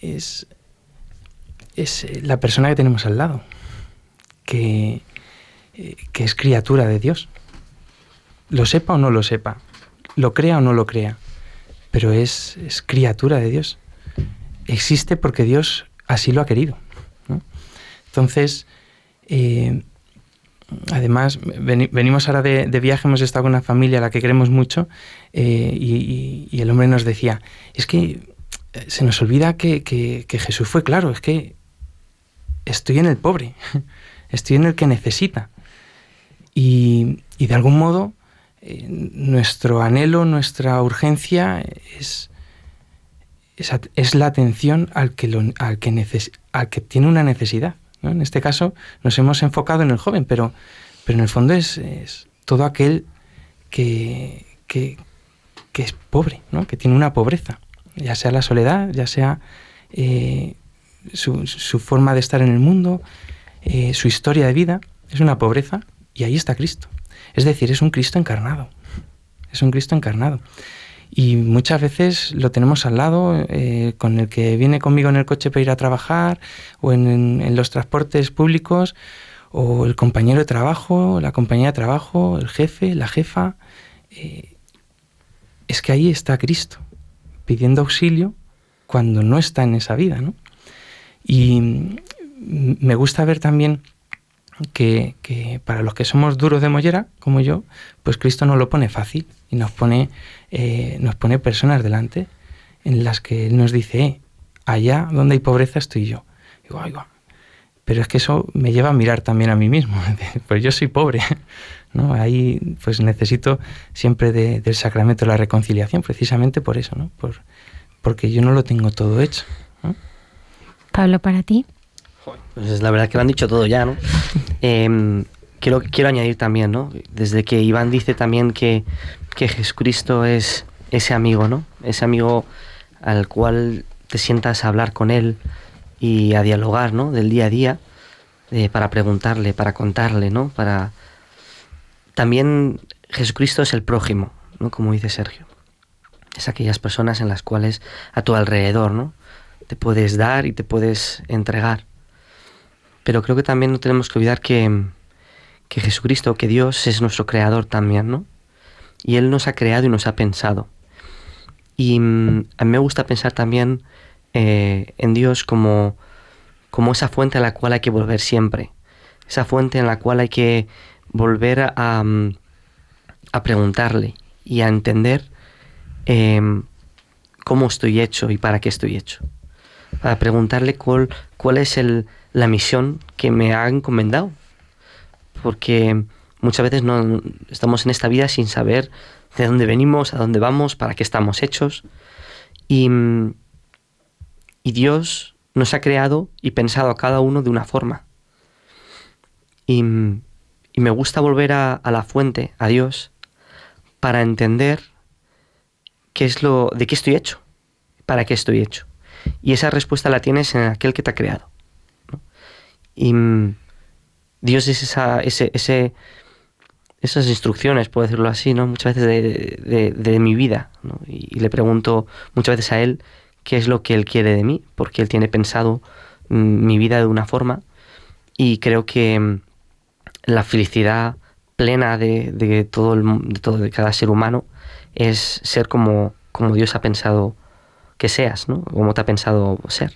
[SPEAKER 6] es es eh, la persona que tenemos al lado, que, eh, que es criatura de Dios. Lo sepa o no lo sepa, lo crea o no lo crea, pero es, es criatura de Dios. Existe porque Dios así lo ha querido. Entonces, eh, además, venimos ahora de, viaje, hemos estado con una familia a la que queremos mucho y, y, el hombre nos decía, es que se nos olvida que, Jesús fue claro, es que estoy en el pobre, estoy en el que necesita. Y, de algún modo eh, nuestro anhelo, nuestra urgencia es, es, la atención al que, al, que tiene una necesidad. En este caso nos hemos enfocado en el joven, pero, pero en el fondo es, todo aquel que, que, que es pobre, ¿no? que tiene una pobreza ya sea la soledad, ya sea eh, su, forma de estar en el mundo, eh, su historia de vida, es una pobreza y ahí está Cristo. Es decir, es un Cristo encarnado, es un Cristo encarnado. Y muchas veces lo tenemos al lado, eh, con el que viene conmigo en el coche para ir a trabajar, o en, los transportes públicos, o el compañero de trabajo, la compañera de trabajo, el jefe, la jefa. es que ahí está Cristo pidiendo auxilio cuando no está en esa vida, ¿no? Y me gusta ver también que, para los que somos duros de mollera, como yo, pues Cristo nos lo pone fácil y nos pone, eh, nos pone personas delante en las que Él nos dice, eh, allá donde hay pobreza estoy yo. Pero es que eso me lleva a mirar también a mí mismo. pues yo soy pobre. ¿no? Ahí pues necesito siempre del sacramento de la reconciliación, precisamente por eso, ¿no? Por, porque yo no lo tengo todo hecho.
[SPEAKER 1] Pablo, para ti.
[SPEAKER 2] Pues la verdad que lo han dicho todo ya, ¿no? Em, quiero, quiero añadir también, ¿no? Desde que Iván dice también que, que Jesucristo es ese amigo, ¿no? Ese amigo al cual te sientas a hablar con él y a dialogar, ¿no? Del día a día, eh, para preguntarle, para contarle, ¿no? Para, también Jesucristo es el prójimo, ¿no? Como dice Sergio. Es aquellas personas en las cuales a tu alrededor, ¿no? Te puedes dar y te puedes entregar. Pero creo que también no tenemos que olvidar que, que Jesucristo, que Dios es nuestro creador también, ¿no? Y Él nos ha creado y nos ha pensado. Y mm, a mí me gusta pensar también eh, en Dios como, como esa fuente a la cual hay que volver siempre. Esa fuente en la cual hay que volver a, a preguntarle y a entender em, cómo estoy hecho y para qué estoy hecho. Para preguntarle cuál, cuál es el, la misión que me ha encomendado. Porque muchas veces no estamos en esta vida sin saber de dónde venimos, a dónde vamos, para qué estamos hechos. Y, y Dios nos ha creado y pensado a cada uno de una forma. Y, y me gusta volver a, la fuente, a Dios, para entender qué es lo, de qué estoy hecho, para qué estoy hecho. Y esa respuesta la tienes en aquel que te ha creado. Y mm, Dios es esa, ese, ese, esas instrucciones, puedo decirlo así, ¿no? Muchas veces de, mi vida. Y, le pregunto muchas veces a Él qué es lo que Él quiere de mí, porque Él tiene pensado mm, mi vida de una forma. Y creo que mm, la felicidad plena de, todo el, de todo de cada ser humano es ser como, como Dios ha pensado que seas, ¿no? Como te ha pensado ser.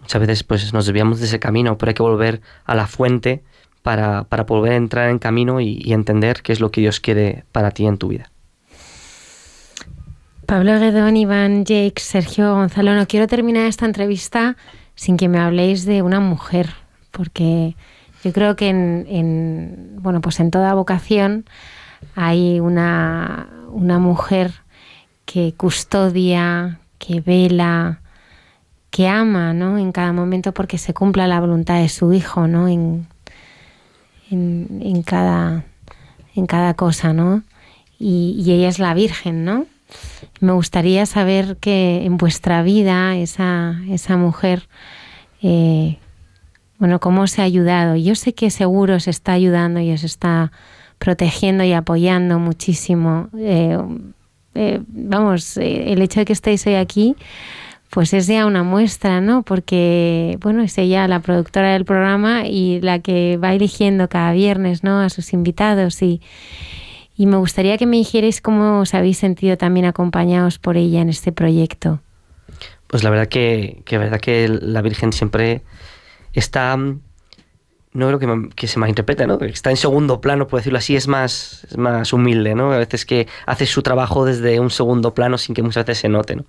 [SPEAKER 2] Muchas veces pues nos desviamos de ese camino, pero hay que volver a la fuente para, para volver a entrar en camino y, entender qué es lo que Dios quiere para ti en tu vida.
[SPEAKER 1] Pablo Guedón, Iván, Jake, Sergio Gonzalo, no quiero terminar esta entrevista sin que me habléis de una mujer, porque yo creo que en, bueno, pues en toda vocación hay una, mujer que custodia, que vela, que ama, ¿no? En cada momento porque se cumpla la voluntad de su hijo, ¿no? En, en, cada, en cada cosa, ¿no? Y, ella es la Virgen, ¿no? Me gustaría saber que en vuestra vida esa, esa mujer eh, bueno, cómo os ha ayudado. Yo sé que seguro os está ayudando y os está protegiendo y apoyando muchísimo. Eh, eh, vamos, eh, el hecho de que estéis hoy aquí, pues es ya una muestra, ¿no? Porque, bueno, es ella la productora del programa y la que va eligiendo cada viernes, ¿no? A sus invitados y, y me gustaría que me dijerais cómo os habéis sentido también acompañados por ella en este proyecto.
[SPEAKER 2] Pues la verdad que, que verdad que la Virgen siempre está no creo que, que, se malinterprete, ¿no? Está en segundo plano, por decirlo así, es más, es más humilde, ¿no? A veces que hace su trabajo desde un segundo plano sin que muchas veces se note, ¿no?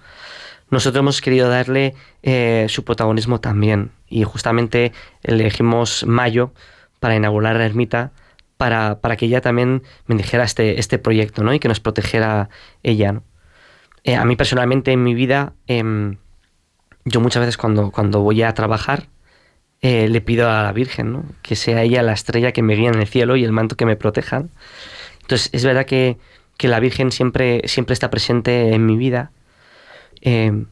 [SPEAKER 2] nosotros hemos querido darle eh, su protagonismo también y justamente elegimos mayo para inaugurar la ermita para, para que ella también bendijera este, este proyecto ¿no? y que nos protegiera ella. Eh, a mí personalmente en mi vida, em, yo muchas veces cuando, cuando voy a trabajar, eh, le pido a la Virgen que sea ella la estrella que me guía en el cielo y el manto que me proteja. Entonces es verdad que, que la Virgen siempre, siempre está presente en mi vida eh,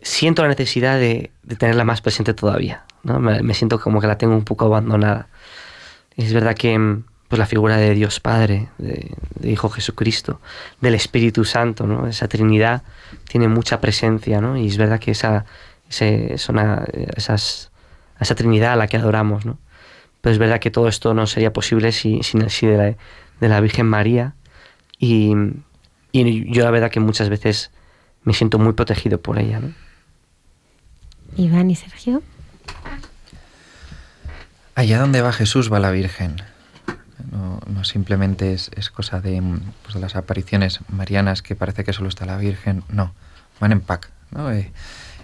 [SPEAKER 2] siento la necesidad de, tenerla más presente todavía. ¿no? Me, siento como que la tengo un poco abandonada. Es verdad que pues, la figura de Dios Padre, de, Hijo Jesucristo, del Espíritu Santo, ¿no? esa Trinidad, tiene mucha presencia. ¿no? Y es verdad que esa, esas, esa Trinidad a la que adoramos. ¿no? Pero es verdad que todo esto no sería posible sin, sin el sí de la, de la Virgen María. Y, y yo la verdad que muchas veces me siento muy protegido por ella. ¿no?
[SPEAKER 1] Iván y Sergio.
[SPEAKER 3] Allá donde va Jesús va la Virgen. No, simplemente es, cosa de, pues, de, las apariciones marianas que parece que solo está la Virgen. No, van en pack. ¿no? Eh,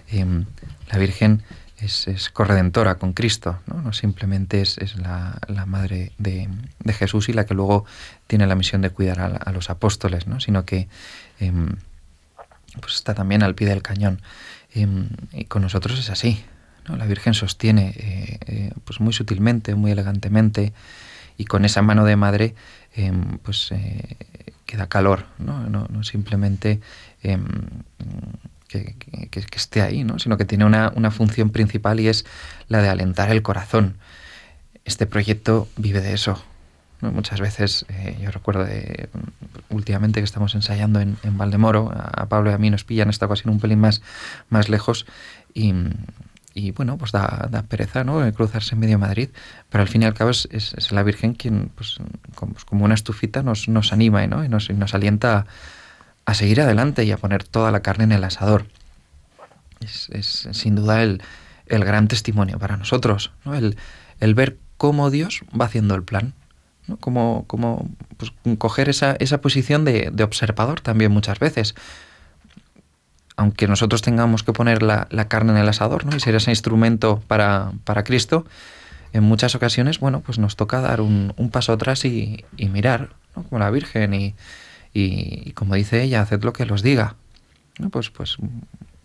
[SPEAKER 3] em, la Virgen es, corredentora con Cristo, no, no simplemente es, la, madre de, Jesús y la que luego tiene la misión de cuidar a, los apóstoles, ¿no? sino que em, pues está también al pie del cañón. Em, y, con nosotros es así. ¿no? La Virgen sostiene eh, eh, pues muy sutilmente, muy elegantemente, y con esa mano de madre em, pues eh, queda calor, no, no, simplemente que, esté ahí, ¿no? sino que tiene una, una función principal y es la de alentar el corazón. Este proyecto vive de eso, Muchas veces, eh, yo recuerdo de, últimamente que estamos ensayando en, Valdemoro, a, Pablo y a mí nos pillan esta ocasión un pelín más, más lejos y, y bueno, pues da, da, pereza ¿no? cruzarse en medio Madrid, pero al fin y al cabo es, es, la Virgen quien, pues, como, pues, como, una estufita, nos, nos anima ¿no? y, nos, nos alienta a, seguir adelante y a poner toda la carne en el asador. Es, sin duda el, el, gran testimonio para nosotros, ¿no? el, el ver cómo Dios va haciendo el plan como, como pues, coger esa, esa posición de, observador también muchas veces. Aunque nosotros tengamos que poner la, carne en el asador ¿no? y ser ese instrumento para, Cristo, en muchas ocasiones, bueno, pues nos toca dar un, paso atrás y, mirar, como la Virgen, y, y, como dice ella, haced lo que los diga. Pues, pues,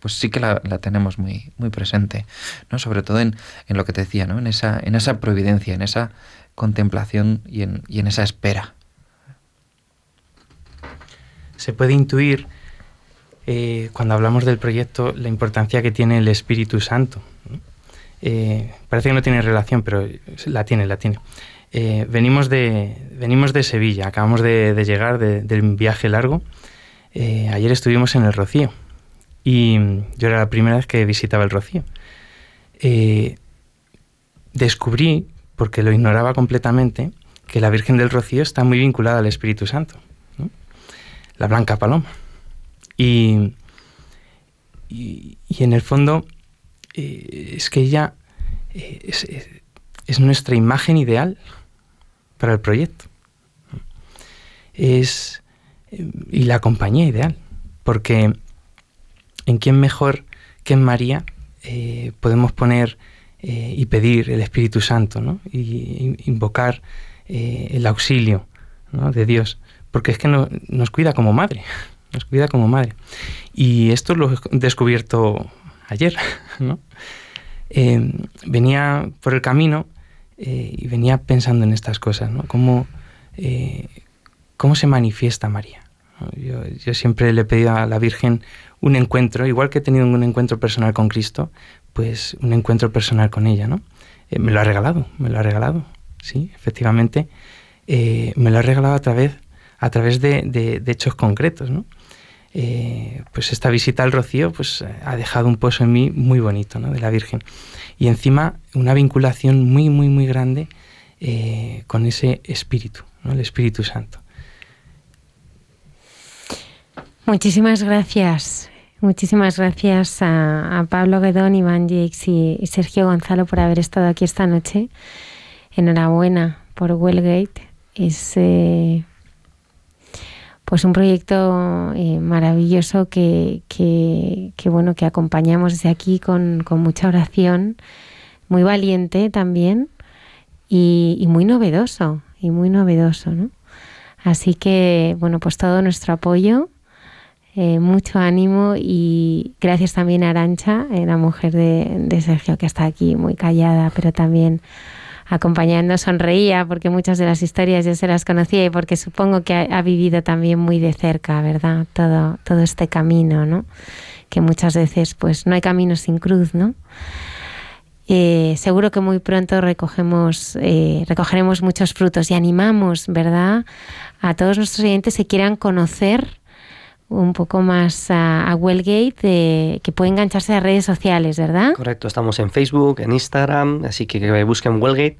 [SPEAKER 3] pues sí que la, tenemos muy, muy presente, ¿no? sobre todo en, en, lo que te decía, ¿no? en, esa, en esa providencia, en esa contemplación y en, y en esa espera.
[SPEAKER 6] Se puede intuir eh, cuando hablamos del proyecto la importancia que tiene el Espíritu Santo. Eh, parece que no tiene relación, pero la tiene, la tiene. Eh, venimos, de, venimos de Sevilla, acabamos de, llegar de, un viaje largo. ayer estuvimos en el Rocío y yo era la primera vez que visitaba el Rocío. descubrí porque lo ignoraba completamente, que la Virgen del Rocío está muy vinculada al Espíritu Santo, la Blanca Paloma. Y, y, en el fondo eh, es que ella eh, es, nuestra imagen ideal para el proyecto. Es, y la compañía ideal, porque en quién mejor que en María eh, podemos poner eh, y pedir el Espíritu Santo, ¿no? y invocar eh, el auxilio de Dios, porque es que nos cuida como madre, nos cuida como madre. Y esto lo he descubierto ayer, ¿no? Venía por el camino y venía pensando en estas cosas, ¿no? Cómo, cómo se manifiesta María. Yo, siempre le he pedido a la Virgen un encuentro, igual que he tenido un encuentro personal con Cristo, pues un encuentro personal con ella, ¿no? Eh, me lo ha regalado, me lo ha regalado, sí, efectivamente, eh, me lo ha regalado a través, a través de, hechos concretos, ¿no? Eh, pues esta visita al Rocío pues ha dejado un pozo en mí muy bonito ¿no? de la Virgen. Y encima una vinculación muy, muy, muy grande eh, con ese espíritu, ¿no? el Espíritu Santo.
[SPEAKER 1] Muchísimas gracias. Muchísimas gracias a, Pablo Guedón, Iván Jakes y, Sergio Gonzalo por haber estado aquí esta noche. Enhorabuena por Wellgate. Es eh, pues un proyecto eh, maravilloso que, bueno que acompañamos desde aquí con, mucha oración, muy valiente también y, muy novedoso y muy novedoso, ¿no? Así que bueno pues todo nuestro apoyo, eh, mucho ánimo y gracias también a Arancha, la mujer de, de Sergio que está aquí muy callada, pero también acompañando sonreía porque muchas de las historias yo se las conocía y porque supongo que ha, vivido también muy de cerca, ¿verdad? Todo, todo este camino, ¿no? Que muchas veces pues no hay camino sin cruz, ¿no? Eh, seguro que muy pronto recogemos, eh, recogeremos muchos frutos y animamos, ¿verdad? A todos nuestros oyentes que quieran conocer un poco más a, a Wellgate, que puede engancharse a redes sociales, ¿verdad?
[SPEAKER 2] Correcto, estamos en Facebook, en Instagram, así que, que busquen Wellgate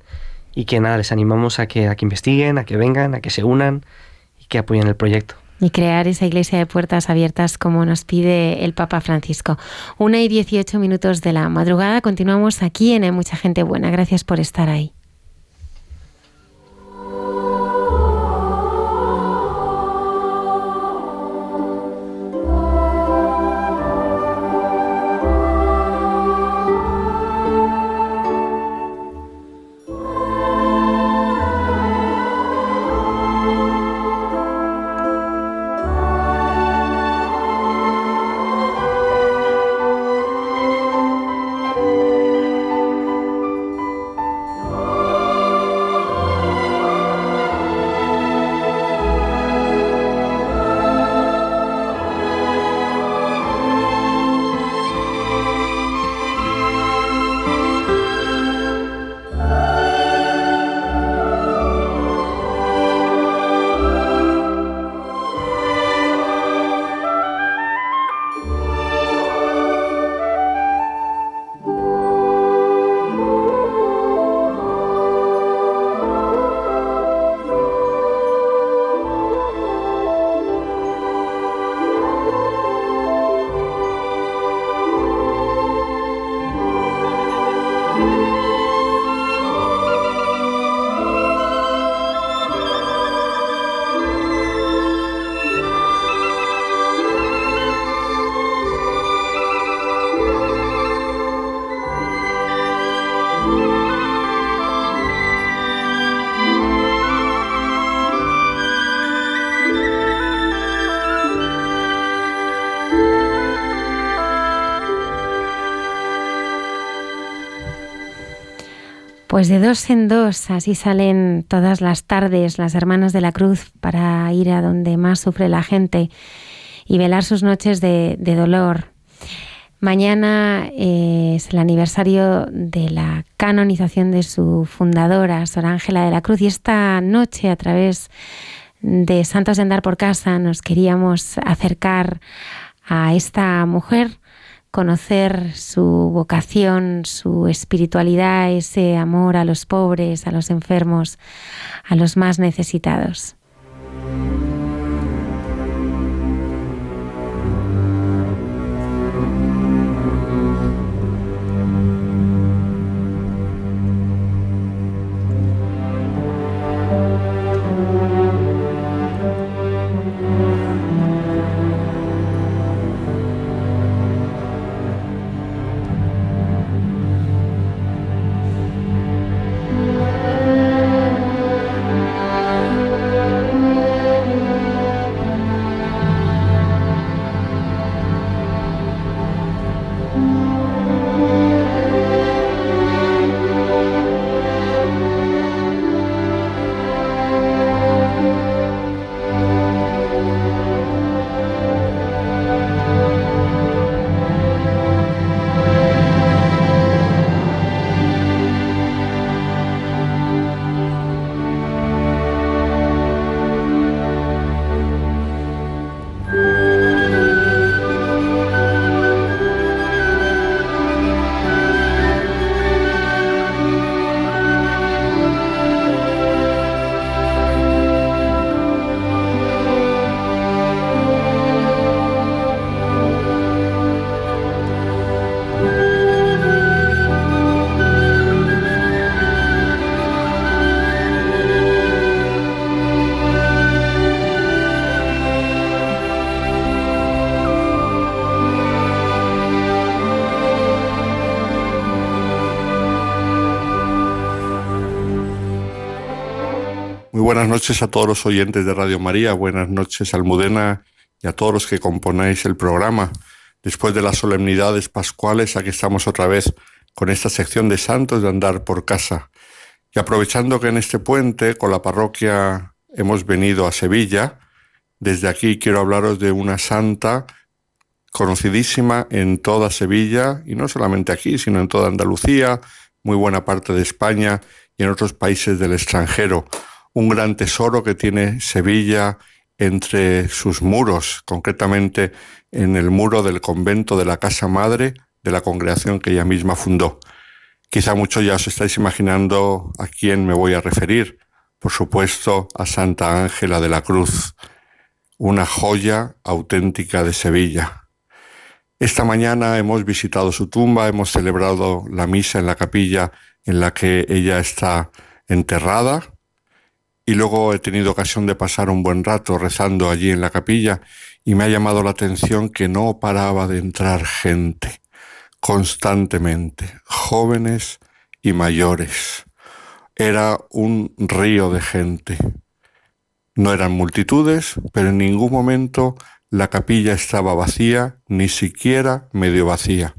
[SPEAKER 2] y que nada, les animamos a que, a que investiguen, a que vengan, a que se unan y que apoyen el proyecto.
[SPEAKER 1] Y crear esa iglesia de puertas abiertas como nos pide el Papa Francisco. Una y dieciocho minutos de la madrugada, continuamos aquí en Hay Mucha Gente Buena. Gracias por estar ahí. Pues de dos en dos, así salen todas las tardes las hermanas de la cruz para ir a donde más sufre la gente y velar sus noches de, dolor. Mañana eh, es el aniversario de la canonización de su fundadora, Sor Ángela de la Cruz, y esta noche a través de Santos de Andar por Casa nos queríamos acercar a esta mujer conocer su vocación, su espiritualidad, ese amor a los pobres, a los enfermos, a los más necesitados.
[SPEAKER 7] Buenas noches a todos los oyentes de Radio María, buenas noches Almudena y a todos los que componéis el programa. Después de las solemnidades pascuales, aquí estamos otra vez con esta sección de santos de andar por casa. Y aprovechando que en este puente con la parroquia hemos venido a Sevilla, desde aquí quiero hablaros de una santa conocidísima en toda Sevilla, y no solamente aquí, sino en toda Andalucía, muy buena parte de España y en otros países del extranjero. Un gran tesoro que tiene Sevilla entre sus muros, concretamente en el muro del convento de la Casa Madre de la congregación que ella misma fundó. Quizá muchos ya os estáis imaginando a quién me voy a referir. Por supuesto, a Santa Ángela de la Cruz, una joya auténtica de Sevilla. Esta mañana hemos visitado su tumba, hemos celebrado la misa en la capilla en la que ella está enterrada y luego he tenido ocasión de pasar un buen rato rezando allí en la capilla y me ha llamado la atención que no paraba de entrar gente constantemente, jóvenes y mayores. Era un río de gente. No eran multitudes, pero en ningún momento la capilla estaba vacía, ni siquiera medio vacía.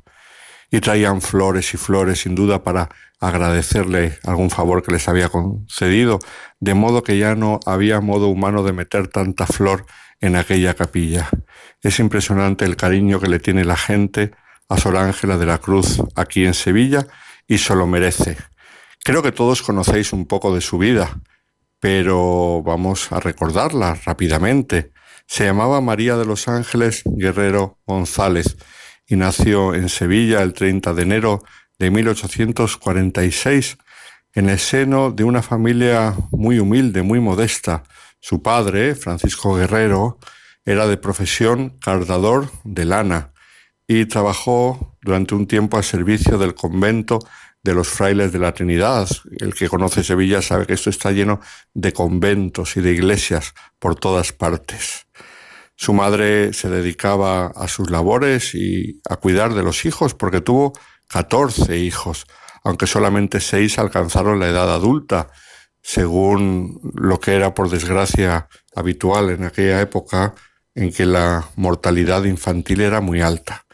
[SPEAKER 7] Y traían flores y flores, sin duda, para agradecerle algún favor que les había concedido, de modo que ya no había modo humano de meter tanta flor en aquella capilla. Es impresionante el cariño que le tiene la gente a Sor Ángela de la Cruz aquí en Sevilla y se lo merece. Creo que todos conocéis un poco de su vida, pero vamos a recordarla rápidamente. Se llamaba María de los Ángeles Guerrero González y nació en Sevilla el 30 de enero de 1846 en el seno de una familia muy humilde, muy modesta. Su padre, Francisco Guerrero, era de profesión cardador de lana y trabajó durante un tiempo al servicio del convento de los frailes de la Trinidad. El que conoce Sevilla sabe que esto está lleno de conventos y de iglesias por todas partes. Su madre se dedicaba a sus labores y a cuidar de los hijos porque tuvo 14 hijos, aunque solamente seis alcanzaron la edad adulta, según lo que era por desgracia habitual en aquella época en que la mortalidad infantil era muy alta.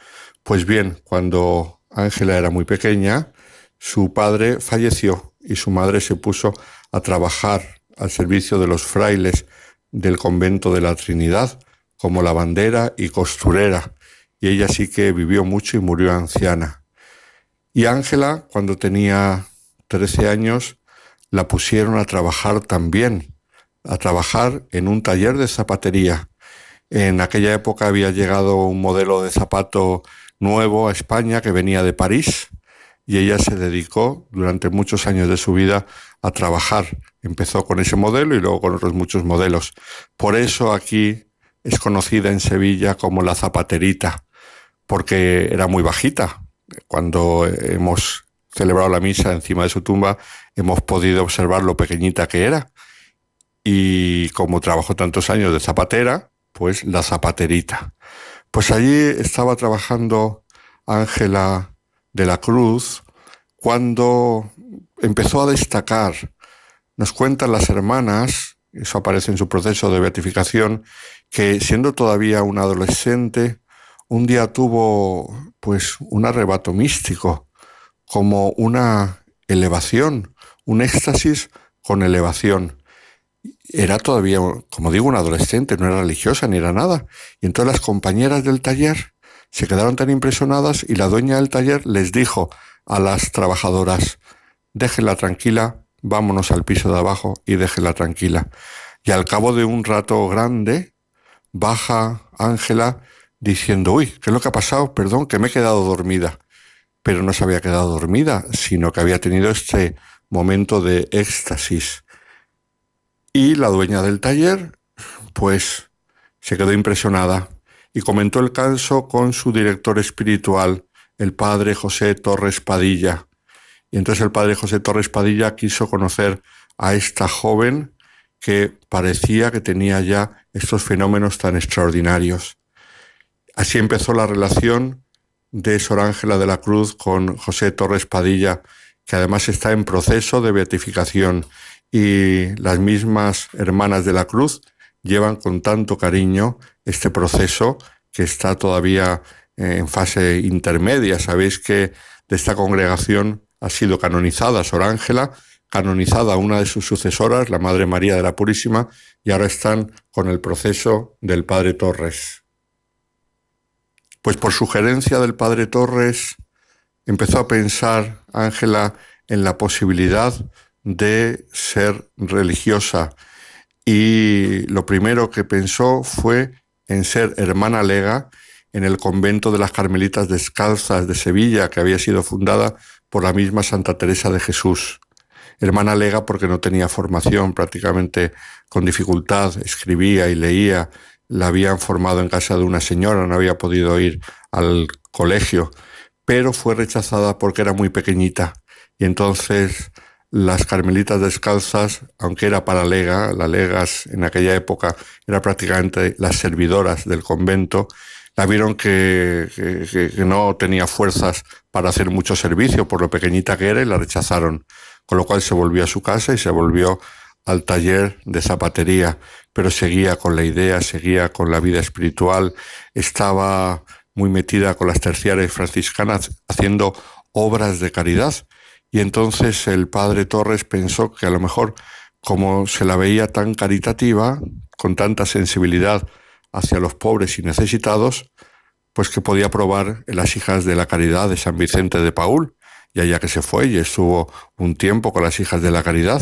[SPEAKER 7] Pues bien, cuando Ángela era muy pequeña, su padre falleció y su madre se puso a trabajar al servicio de los frailes del convento de la Trinidad como lavandera y costurera, y ella sí que vivió mucho y murió anciana. Y Ángela, cuando tenía 13 años, la pusieron a trabajar también, a trabajar en un taller de zapatería. En aquella época había llegado un modelo de zapato nuevo a España que venía de París y ella se dedicó durante muchos años de su vida a trabajar. Empezó con ese modelo y luego con otros muchos modelos. Por eso aquí es conocida en Sevilla como la zapaterita, porque era muy bajita. Cuando hemos celebrado la misa encima de su tumba, hemos podido observar lo pequeñita que era. Y como trabajó tantos años de zapatera, pues la zapaterita. Pues allí estaba trabajando Ángela de la Cruz cuando empezó a destacar. Nos cuentan las hermanas, eso aparece en su proceso de beatificación, que siendo todavía una adolescente, un día tuvo pues un arrebato místico, como una elevación, un éxtasis con elevación era todavía, como digo, una adolescente, no era religiosa ni era nada. Y entonces las compañeras del taller se quedaron tan impresionadas y la dueña del taller les dijo a las trabajadoras, déjenla tranquila, vámonos al piso de abajo y déjenla tranquila. Y al cabo de un rato grande, baja Ángela diciendo, uy, ¿qué es lo que ha pasado? Perdón, que me he quedado dormida. Pero no se había quedado dormida, sino que había tenido este momento de éxtasis. Y la dueña del taller, pues, se quedó impresionada y comentó el caso con su director espiritual, el padre José Torres Padilla. Y entonces el padre José Torres Padilla quiso conocer a esta joven que parecía que tenía ya estos fenómenos tan extraordinarios. Así empezó la relación de Sor Ángela de la Cruz con José Torres Padilla, que además está en proceso de beatificación y las mismas hermanas de la cruz llevan con tanto cariño este proceso que está todavía eh, en fase intermedia. Sabéis que de esta congregación ha sido canonizada Sor Ángela, canonizada una de sus sucesoras, la Madre María de la Purísima, y ahora están con el proceso del Padre Torres. Pues por sugerencia del Padre Torres empezó a pensar Ángela en la posibilidad de ser religiosa y lo primero que pensó fue en ser hermana lega en el convento de las Carmelitas Descalzas de Sevilla, que había sido fundada por la misma Santa Teresa de Jesús. Hermana lega porque no tenía formación, prácticamente con dificultad, escribía y leía, la habían formado en casa de una señora, no había podido ir al colegio, pero fue rechazada porque era muy pequeñita. Y entonces las carmelitas descalzas, aunque era para lega, las legas en aquella época era prácticamente las servidoras del convento, la vieron que, no tenía fuerzas para hacer mucho servicio por lo pequeñita que era y la rechazaron, con lo cual se volvió a su casa y se volvió al taller de zapatería, pero seguía con la idea, seguía con la vida espiritual, estaba muy metida con las terciarias franciscanas haciendo obras de caridad y entonces el padre Torres pensó que a lo mejor, como se la veía tan caritativa, con tanta sensibilidad hacia los pobres y necesitados, pues que podía probar en las hijas de la caridad de San Vicente de Paul, y allá que se fue y estuvo un tiempo con las hijas de la caridad.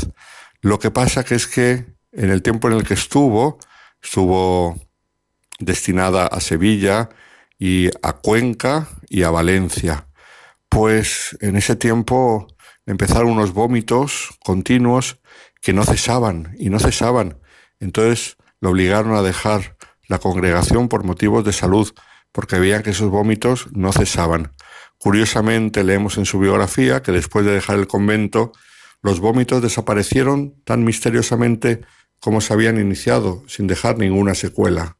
[SPEAKER 7] Lo que pasa que es que en el tiempo en el que estuvo, estuvo destinada a Sevilla y a Cuenca y a Valencia. Pues en ese tiempo empezaron unos vómitos continuos que no cesaban y no cesaban. Entonces lo obligaron a dejar la congregación por motivos de salud, porque veían que esos vómitos no cesaban. Curiosamente leemos en su biografía que después de dejar el convento, los vómitos desaparecieron tan misteriosamente como se habían iniciado, sin dejar ninguna secuela.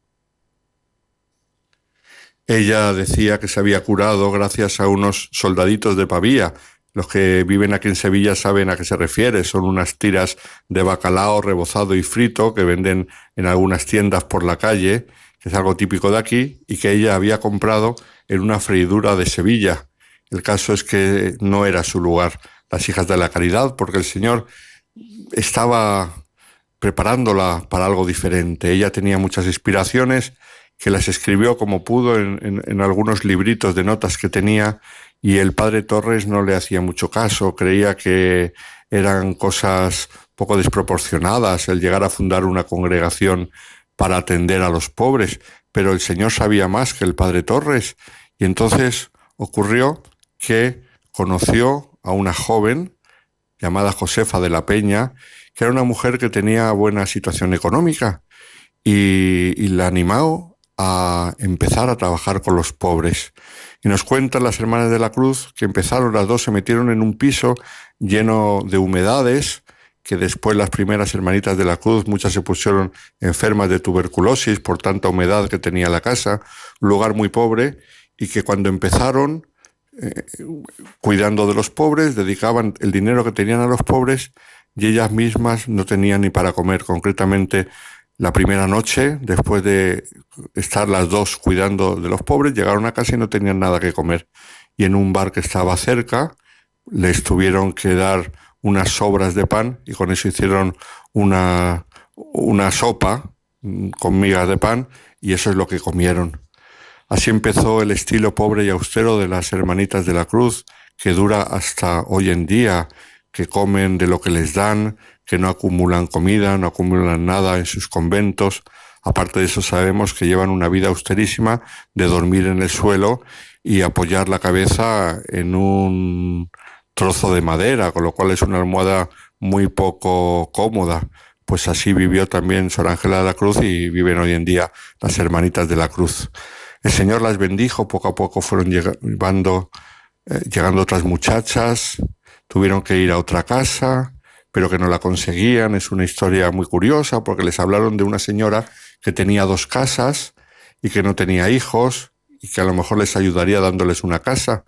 [SPEAKER 7] Ella decía que se había curado gracias a unos soldaditos de Pavía los que viven aquí en Sevilla saben a qué se refiere. Son unas tiras de bacalao rebozado y frito que venden en algunas tiendas por la calle, que es algo típico de aquí, y que ella había comprado en una freidura de Sevilla. El caso es que no era su lugar, las hijas de la caridad, porque el Señor estaba preparándola para algo diferente. Ella tenía muchas inspiraciones que las escribió como pudo en, en algunos libritos de notas que tenía y el padre Torres no le hacía mucho caso, creía que eran cosas poco desproporcionadas el llegar a fundar una congregación para atender a los pobres, pero el Señor sabía más que el padre Torres y entonces ocurrió que conoció a una joven llamada Josefa de la Peña, que era una mujer que tenía buena situación económica y, la animó a empezar a trabajar con los pobres. Y nos cuentan las hermanas de la Cruz que empezaron, las dos se metieron en un piso lleno de humedades, que después las primeras hermanitas de la Cruz, muchas se pusieron enfermas de tuberculosis por tanta humedad que tenía la casa, un lugar muy pobre, y que cuando empezaron cuidando de los pobres, dedicaban el dinero que tenían a los pobres y ellas mismas no tenían ni para comer. Concretamente, la primera noche, después de estar las dos cuidando de los pobres, llegaron a casa y no tenían nada que comer. Y en un bar que estaba cerca, les tuvieron que dar unas sobras de pan y con eso hicieron una, una sopa con migas de pan y eso es lo que comieron. Así empezó el estilo pobre y austero de las hermanitas de la cruz, que dura hasta hoy en día, que comen de lo que les dan, que no acumulan comida, no acumulan nada en sus conventos. Aparte de eso sabemos que llevan una vida austerísima de dormir en el suelo y apoyar la cabeza en un trozo de madera, con lo cual es una almohada muy poco cómoda. Pues así vivió también Sor Ángela de la Cruz y viven hoy en día las hermanitas de la Cruz. El Señor las bendijo, poco a poco fueron llegando, eh, llegando otras muchachas, tuvieron que ir a otra casa, pero que no la conseguían. Es una historia muy curiosa porque les hablaron de una señora que tenía dos casas y que no tenía hijos y que a lo mejor les ayudaría dándoles una casa.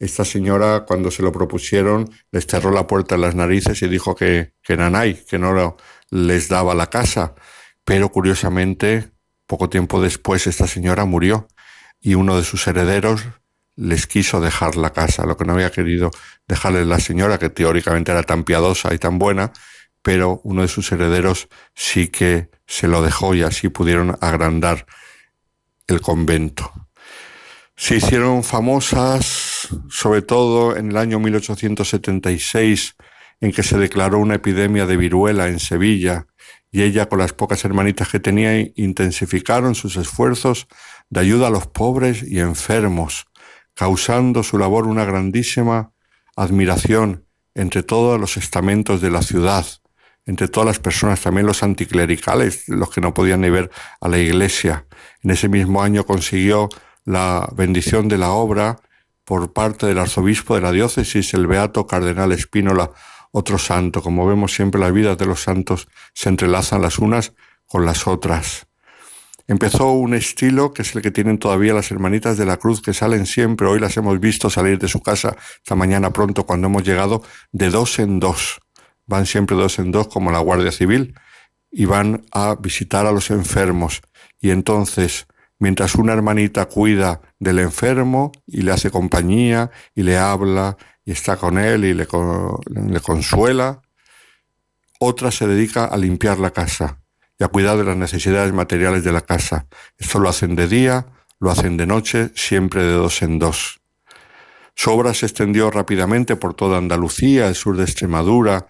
[SPEAKER 7] esta señora cuando se lo propusieron les cerró la puerta en las narices y dijo que, que nanay, que no les daba la casa. Pero curiosamente, poco tiempo después esta señora murió y uno de sus herederos les quiso dejar la casa, lo que no había querido dejarle la señora, que teóricamente era tan piadosa y tan buena, pero uno de sus herederos sí que se lo dejó y así pudieron agrandar el convento. Se hicieron famosas, sobre todo en el año 1876, en que se declaró una epidemia de viruela en Sevilla, y ella con las pocas hermanitas que tenía intensificaron sus esfuerzos de ayuda a los pobres y enfermos, causando su labor una grandísima admiración entre todos los estamentos de la ciudad, entre todas las personas, también los anticlericales, los que no podían ni ver a la iglesia. En ese mismo año consiguió la bendición de la obra por parte del arzobispo de la diócesis, el beato cardenal Espínola, otro santo. Como vemos siempre las vidas de los santos se entrelazan las unas con las otras. Empezó un estilo que es el que tienen todavía las hermanitas de la cruz que salen siempre, hoy las hemos visto salir de su casa esta mañana pronto cuando hemos llegado, de dos en dos. Van siempre dos en dos como la Guardia Civil y van a visitar a los enfermos. Y entonces, mientras una hermanita cuida del enfermo y le hace compañía y le habla y está con él y le, le consuela, otra se dedica a limpiar la casa y a cuidar de las necesidades materiales de la casa. Esto lo hacen de día, lo hacen de noche, siempre de dos en dos. Su obra se extendió rápidamente por toda Andalucía, el sur de Extremadura,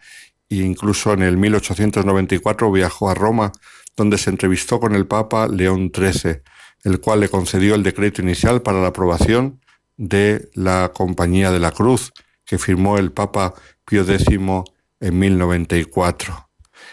[SPEAKER 7] e incluso en el 1894 viajó a Roma, donde se entrevistó con el Papa León XIII, el cual le concedió el decreto inicial para la aprobación de la Compañía de la Cruz, que firmó el Papa Pío X en 1094.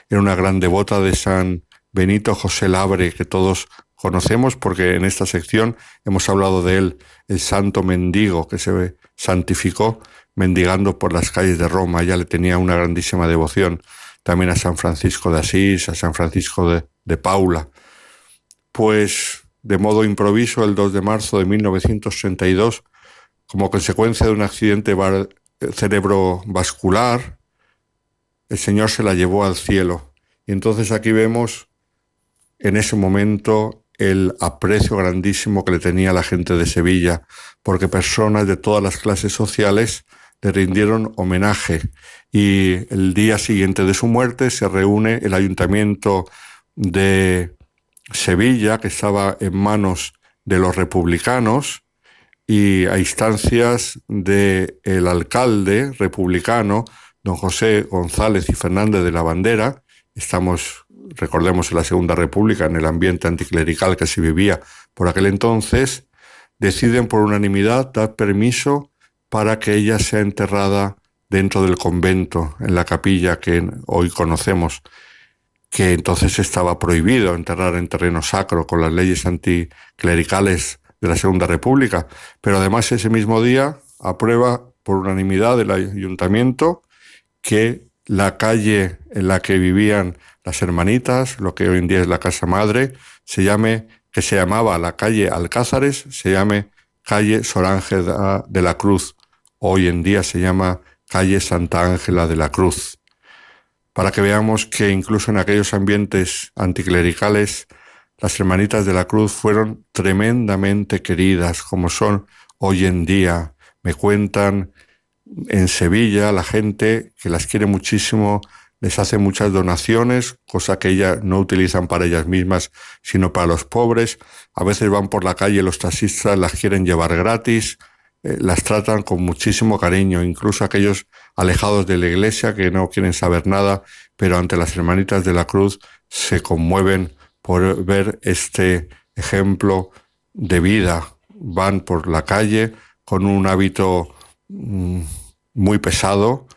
[SPEAKER 7] Era una gran devota de San Benito José Labre, que todos conocemos porque en esta sección hemos hablado de él, el santo mendigo que se santificó mendigando por las calles de Roma. Ya le tenía una grandísima devoción. También a San Francisco de Asís, a San Francisco de, de Paula. Pues de modo improviso, el 2 de marzo de 1932, como consecuencia de un accidente cerebrovascular, el Señor se la llevó al cielo. Y entonces aquí vemos en ese momento el aprecio grandísimo que le tenía la gente de Sevilla, porque personas de todas las clases sociales le rindieron homenaje. Y el día siguiente de su muerte se reúne el ayuntamiento de Sevilla, que estaba en manos de los republicanos, y a instancias del el alcalde republicano, don José González y Fernández de la Bandera, estamos, recordemos, en la Segunda República, en el ambiente anticlerical que se vivía por aquel entonces, deciden por unanimidad dar permiso para que ella sea enterrada dentro del convento, en la capilla que hoy conocemos, que entonces estaba prohibido enterrar en terreno sacro con las leyes anticlericales de la Segunda República, pero además ese mismo día aprueba por unanimidad del ayuntamiento que la calle en la que vivían las hermanitas, lo que hoy en día es la casa madre, se llame, que se llamaba la calle Alcázares, se llame calle Sor Ángela de la Cruz. Hoy en día se llama calle Santa Ángela de la Cruz. Para que veamos que incluso en aquellos ambientes anticlericales, las hermanitas de la Cruz fueron tremendamente queridas, como son hoy en día. Me cuentan en Sevilla la gente que las quiere muchísimo les hace muchas donaciones, cosa que ellas no utilizan para ellas mismas, sino para los pobres. A veces van por la calle, los taxistas las quieren llevar gratis, eh, las tratan con muchísimo cariño, incluso aquellos alejados de la iglesia que no quieren saber nada, pero ante las hermanitas de la cruz se conmueven por ver este ejemplo de vida. Van por la calle con un hábito Mm, muy pesado,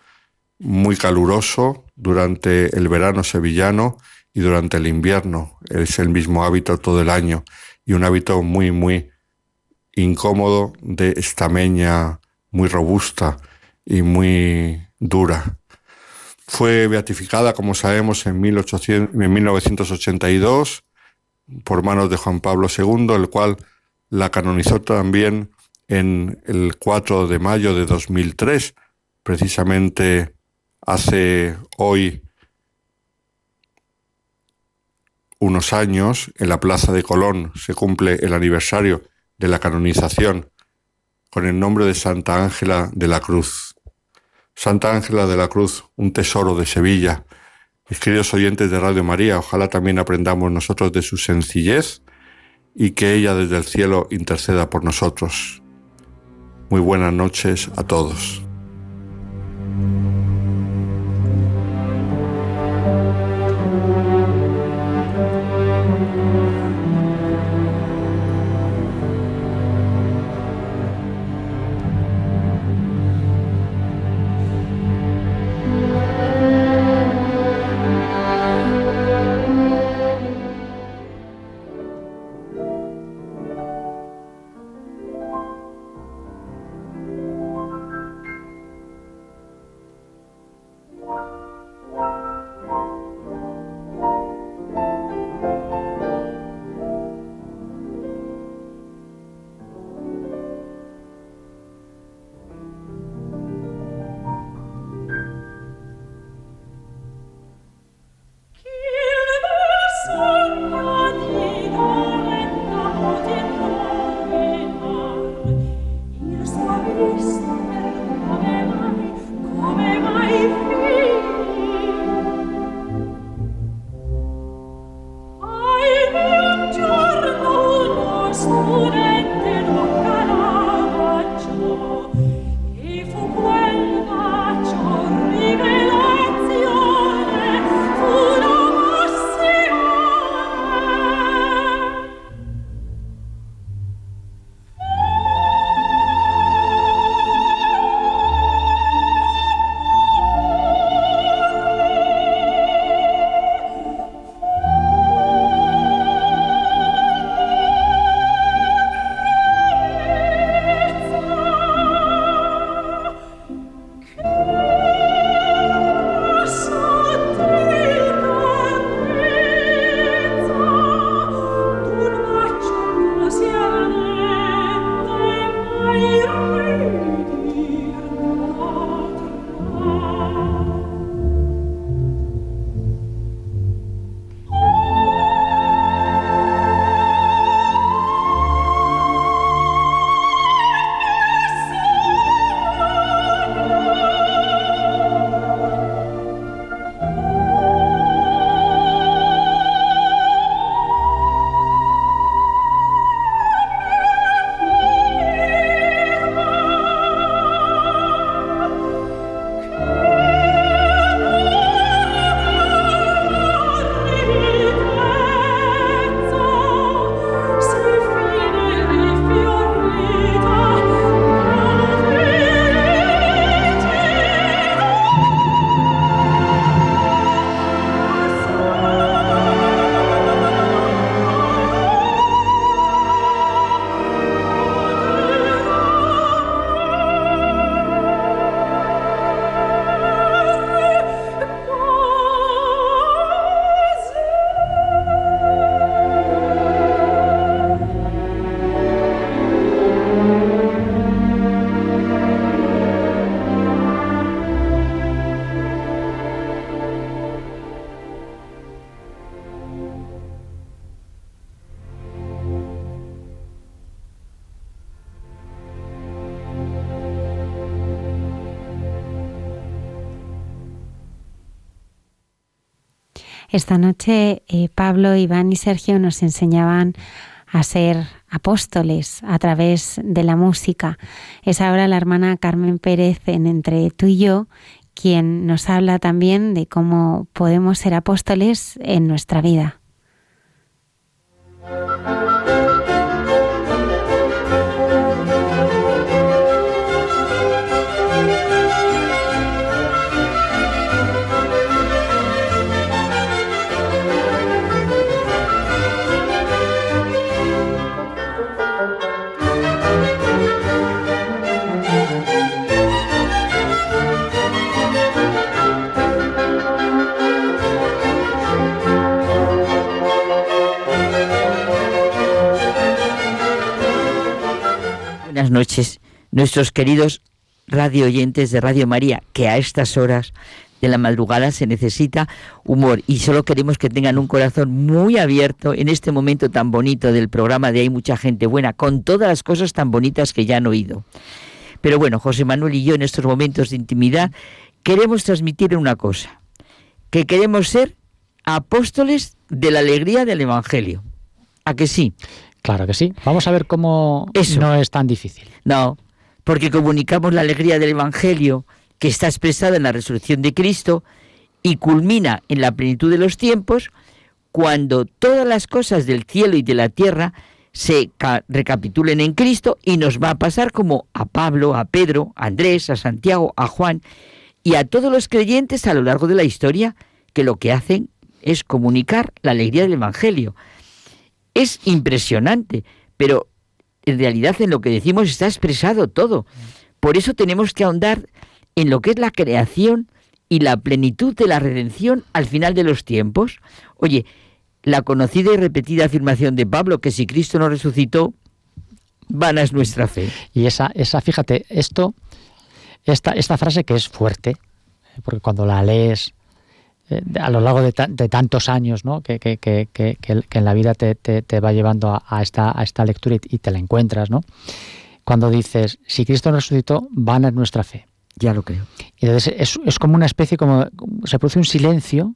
[SPEAKER 7] muy caluroso durante el verano sevillano y durante el invierno. Es el mismo hábito todo el año y un hábito muy, muy incómodo de estameña muy robusta y muy dura. Fue beatificada, como sabemos, en, 1800, en 1982 por manos de Juan Pablo II, el cual la canonizó también
[SPEAKER 5] en el 4 de mayo de 2003, precisamente hace hoy unos años, en la Plaza de Colón se cumple el aniversario de la canonización con el nombre de Santa Ángela de la Cruz. Santa Ángela de la Cruz, un tesoro de Sevilla. Mis queridos oyentes de Radio María, ojalá también aprendamos nosotros de su sencillez y que ella desde el cielo interceda por nosotros. Muy buenas noches a todos.
[SPEAKER 1] Esta noche eh, Pablo, Iván y Sergio nos enseñaban a ser apóstoles a través de la música. Es ahora la hermana Carmen Pérez en Entre tú y yo quien nos habla también de cómo podemos ser apóstoles en nuestra vida.
[SPEAKER 8] Noches, nuestros queridos radio oyentes de Radio María, que a estas horas de la madrugada se necesita humor y solo queremos que tengan un corazón muy abierto en este momento tan bonito del programa de Hay mucha gente buena, con todas las cosas tan bonitas que ya han oído. Pero bueno, José Manuel y yo en estos momentos de intimidad queremos transmitir una cosa, que queremos ser apóstoles de la alegría del Evangelio. ¿A que sí?
[SPEAKER 9] Claro que sí. Vamos a ver cómo
[SPEAKER 8] Eso.
[SPEAKER 9] no es tan difícil.
[SPEAKER 8] No, porque comunicamos la alegría del Evangelio que está expresada en la resurrección de Cristo y culmina en la plenitud de los tiempos cuando todas las cosas del cielo y de la tierra se recapitulen en Cristo y nos va a pasar como a Pablo, a Pedro, a Andrés, a Santiago, a Juan y a todos los creyentes a lo largo de la historia que lo que hacen es comunicar la alegría del Evangelio. Es impresionante, pero en realidad en lo que decimos está expresado todo. Por eso tenemos que ahondar en lo que es la creación y la plenitud de la redención al final de los tiempos. Oye, la conocida y repetida afirmación de Pablo que si Cristo no resucitó, vana es nuestra fe.
[SPEAKER 9] Y esa, esa fíjate, esto, esta, esta frase que es fuerte, porque cuando la lees a lo largo de, de tantos años ¿no? que, que, que, que, en la vida te, te, te va llevando a, a, esta, a esta lectura y, y, te la encuentras, ¿no? Cuando dices, si Cristo no resucitó, vana es nuestra fe.
[SPEAKER 8] Ya lo creo.
[SPEAKER 9] Entonces es, es como una especie, como se produce un silencio,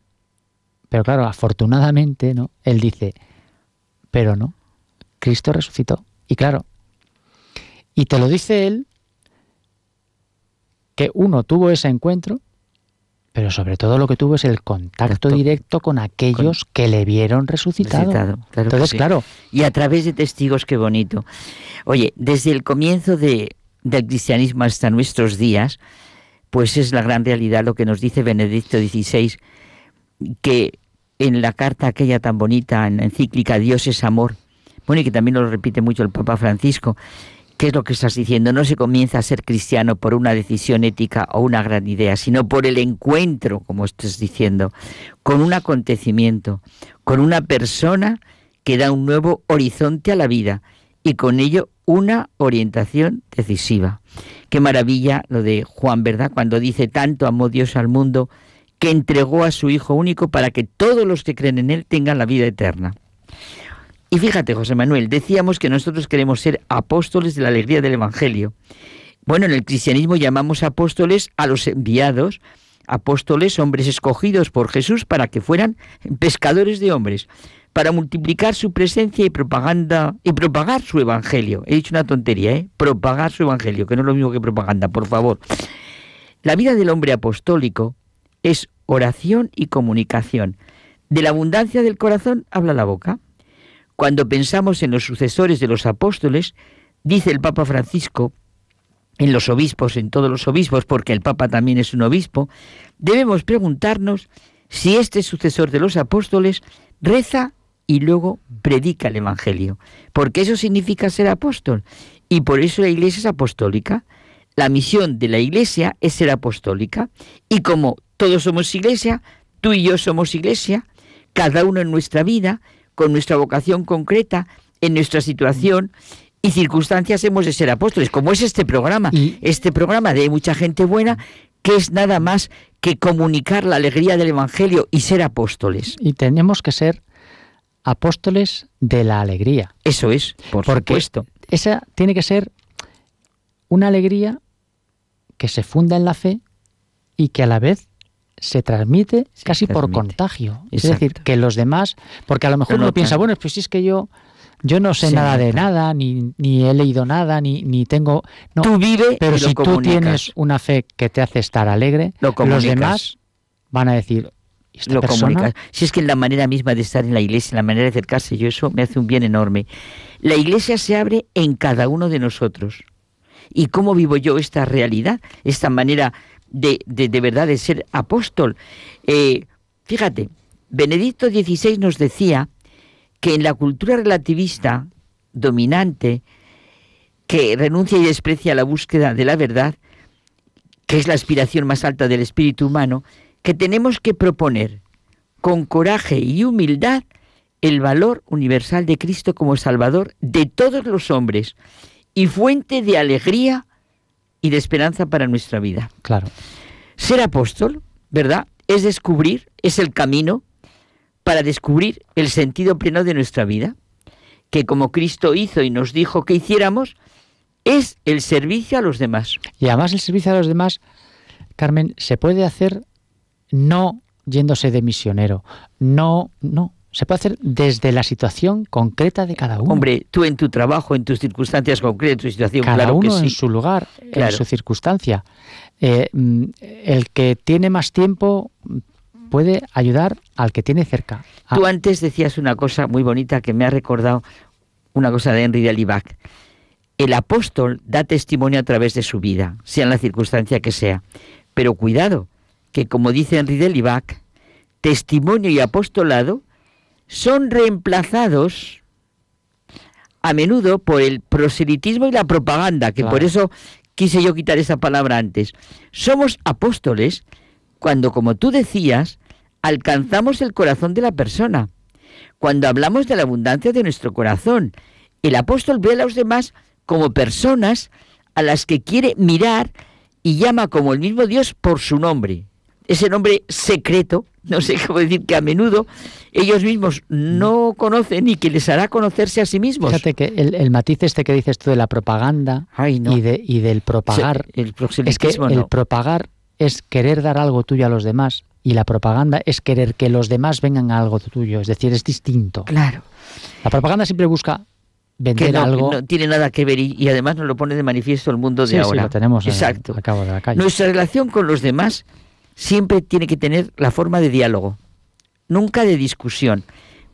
[SPEAKER 9] pero claro, afortunadamente, ¿no? Él dice, pero no, Cristo resucitó. Y claro, y te lo dice él, que uno tuvo ese encuentro, pero sobre todo lo que tuvo es el contacto Exacto. directo con aquellos con... que le vieron resucitado.
[SPEAKER 8] resucitado claro
[SPEAKER 9] Entonces,
[SPEAKER 8] sí.
[SPEAKER 9] claro.
[SPEAKER 8] Y a través de testigos, qué bonito. Oye, desde el comienzo de, del cristianismo hasta nuestros días, pues es la gran realidad lo que nos dice Benedicto XVI, que en la carta aquella tan bonita, en la encíclica Dios es amor, bueno, y que también lo repite mucho el Papa Francisco, ¿qué es lo que estás diciendo? No se comienza a ser cristiano por una decisión ética o una gran idea, sino por el encuentro, como estás diciendo, con un acontecimiento, con una persona que da un nuevo horizonte a la vida y con ello una orientación decisiva. Qué maravilla lo de Juan, ¿verdad? Cuando dice tanto amó Dios al mundo que entregó a su Hijo único para que todos los que creen en Él tengan la vida eterna. Y fíjate, José Manuel, decíamos que nosotros queremos ser apóstoles de la alegría del Evangelio. Bueno, en el cristianismo llamamos apóstoles a los enviados, apóstoles, hombres escogidos por Jesús para que fueran pescadores de hombres, para multiplicar su presencia y propaganda y propagar su evangelio. He dicho una tontería, ¿eh? Propagar su evangelio, que no es lo mismo que propaganda, por favor. La vida del hombre apostólico es oración y comunicación. De la abundancia del corazón habla la boca. Cuando pensamos en los sucesores de los apóstoles, dice el Papa Francisco, en los obispos, en todos los obispos, porque el Papa también es un obispo, debemos preguntarnos si este sucesor de los apóstoles reza y luego predica el Evangelio, porque eso significa ser apóstol, y por eso la Iglesia es apostólica. La misión de la Iglesia es ser apostólica, y como todos somos Iglesia, tú y yo somos Iglesia, cada uno en nuestra vida, con nuestra vocación concreta, en nuestra situación y circunstancias hemos de ser apóstoles, como es este programa,
[SPEAKER 9] y...
[SPEAKER 8] este programa de mucha gente buena, que es nada más que comunicar la alegría del Evangelio y ser apóstoles.
[SPEAKER 9] Y tenemos que ser apóstoles de la alegría.
[SPEAKER 8] Eso es, por
[SPEAKER 9] Porque
[SPEAKER 8] supuesto.
[SPEAKER 9] Esa tiene que ser una alegría que se funda en la fe y que a la vez se transmite
[SPEAKER 8] Se
[SPEAKER 9] casi por contagio. Es decir, que los demás, porque a lo mejor uno
[SPEAKER 8] notan.
[SPEAKER 9] piensa, bueno, pues si es que yo, yo no sé nada de nada, ni, ni he leído nada, ni, ni tengo... No,
[SPEAKER 8] tú vive
[SPEAKER 9] pero si tú tienes una fe que te hace estar alegre,
[SPEAKER 8] Lo
[SPEAKER 9] los demás van a decir, "¿Y esta
[SPEAKER 8] lo
[SPEAKER 9] persona?
[SPEAKER 8] comunicas. Si es que en la manera misma de estar en la iglesia, la manera de acercarse, yo eso me hace un bien enorme. La iglesia se abre en cada uno de nosotros. ¿Y cómo vivo yo esta realidad? Esta manera de, de, de verdad de ser apóstol. Eh, fíjate, Benedicto XVI nos decía que en la cultura relativista dominante, que renuncia y desprecia la búsqueda de la verdad, que es la aspiración más alta del espíritu humano, que tenemos que proponer con coraje y humildad el valor universal de Cristo como Salvador de todos los hombres y fuente de alegría y de esperanza para nuestra vida.
[SPEAKER 9] Claro.
[SPEAKER 8] Ser apóstol, ¿verdad? Es descubrir, es el camino para descubrir el sentido pleno de nuestra vida, que como Cristo hizo y nos dijo que hiciéramos, es el servicio a los demás.
[SPEAKER 9] Y además el servicio a los demás, Carmen, se puede hacer no yéndose de misionero, no, no, se puede hacer desde la situación concreta de cada uno.
[SPEAKER 8] Hombre, tú en tu trabajo, en tus circunstancias concretas, en tu situación,
[SPEAKER 9] cada
[SPEAKER 8] claro
[SPEAKER 9] uno
[SPEAKER 8] que sí.
[SPEAKER 9] en su lugar,
[SPEAKER 8] Claro.
[SPEAKER 9] en su circunstancia. Eh, mm, el que tiene más tiempo puede ayudar al que tiene cerca. Ah,
[SPEAKER 8] Tú antes decías una cosa muy bonita que me ha recordado una cosa de Henry de Alibac. El apóstol da testimonio a través de su vida, sea en la circunstancia que sea. Pero cuidado, que como dice Henry de Alibac, testimonio y apostolado son reemplazados a menudo por el proselitismo y la propaganda, que por eso quise yo quitar esa palabra antes. Somos apóstoles cuando, como tú decías, alcanzamos el corazón de la persona. Cuando hablamos de la abundancia de nuestro corazón, el apóstol ve a los demás como personas a las que quiere mirar y llama como el mismo Dios por su nombre. Ese nombre secreto, no sé cómo decir, que a menudo ellos mismos no conocen y que les hará conocerse a sí mismos.
[SPEAKER 9] Fíjate que el, el matiz este que dices tú de la propaganda
[SPEAKER 8] Ay, no.
[SPEAKER 9] y, de, y del propagar,
[SPEAKER 8] el
[SPEAKER 9] es que el propagar es querer dar algo tuyo a los demás y la propaganda es querer que los demás vengan a algo tuyo, es decir, es distinto.
[SPEAKER 8] Claro.
[SPEAKER 9] La propaganda siempre busca vender
[SPEAKER 8] que no,
[SPEAKER 9] algo.
[SPEAKER 8] no tiene nada que ver y, y además nos lo pone de manifiesto el mundo de
[SPEAKER 9] Sí, sí,
[SPEAKER 8] ahora.
[SPEAKER 9] lo tenemos en-
[SPEAKER 8] Exacto.
[SPEAKER 9] al cabo de la calle.
[SPEAKER 8] Nuestra relación con los demás siempre tiene que tener la forma de diálogo, nunca de discusión.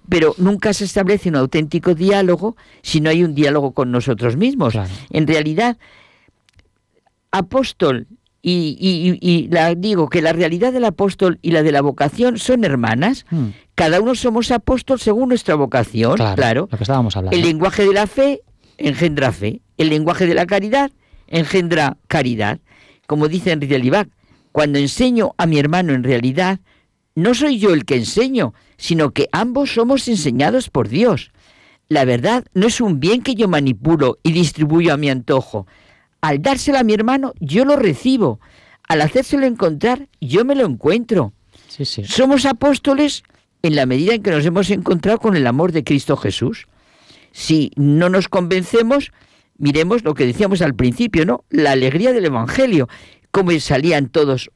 [SPEAKER 8] Pero nunca se establece un auténtico diálogo si no hay un diálogo con nosotros mismos.
[SPEAKER 9] Claro.
[SPEAKER 8] En realidad, apóstol y, y- y la, digo que la realidad del apóstol y la de la vocación son hermanas.
[SPEAKER 9] Hmm,
[SPEAKER 8] Cada uno somos apóstol según nuestra vocación,
[SPEAKER 9] claro,
[SPEAKER 8] claro.
[SPEAKER 9] lo que estábamos hablando.
[SPEAKER 8] El lenguaje de la fe engendra fe. El lenguaje de la caridad engendra caridad. Como dice de Libac, cuando enseño a mi hermano en realidad, no soy yo el que enseño, sino que ambos somos enseñados por Dios. La verdad no es un bien que yo manipulo y distribuyo a mi antojo. Al dárselo a mi hermano, yo lo recibo. Al hacérselo encontrar, yo me lo encuentro.
[SPEAKER 9] Sí, sí.
[SPEAKER 8] Somos apóstoles en la medida en que nos hemos encontrado con el amor de Cristo Jesús. Si no nos convencemos, miremos lo que decíamos al principio, ¿no? La alegría del Evangelio, cómo salían todos.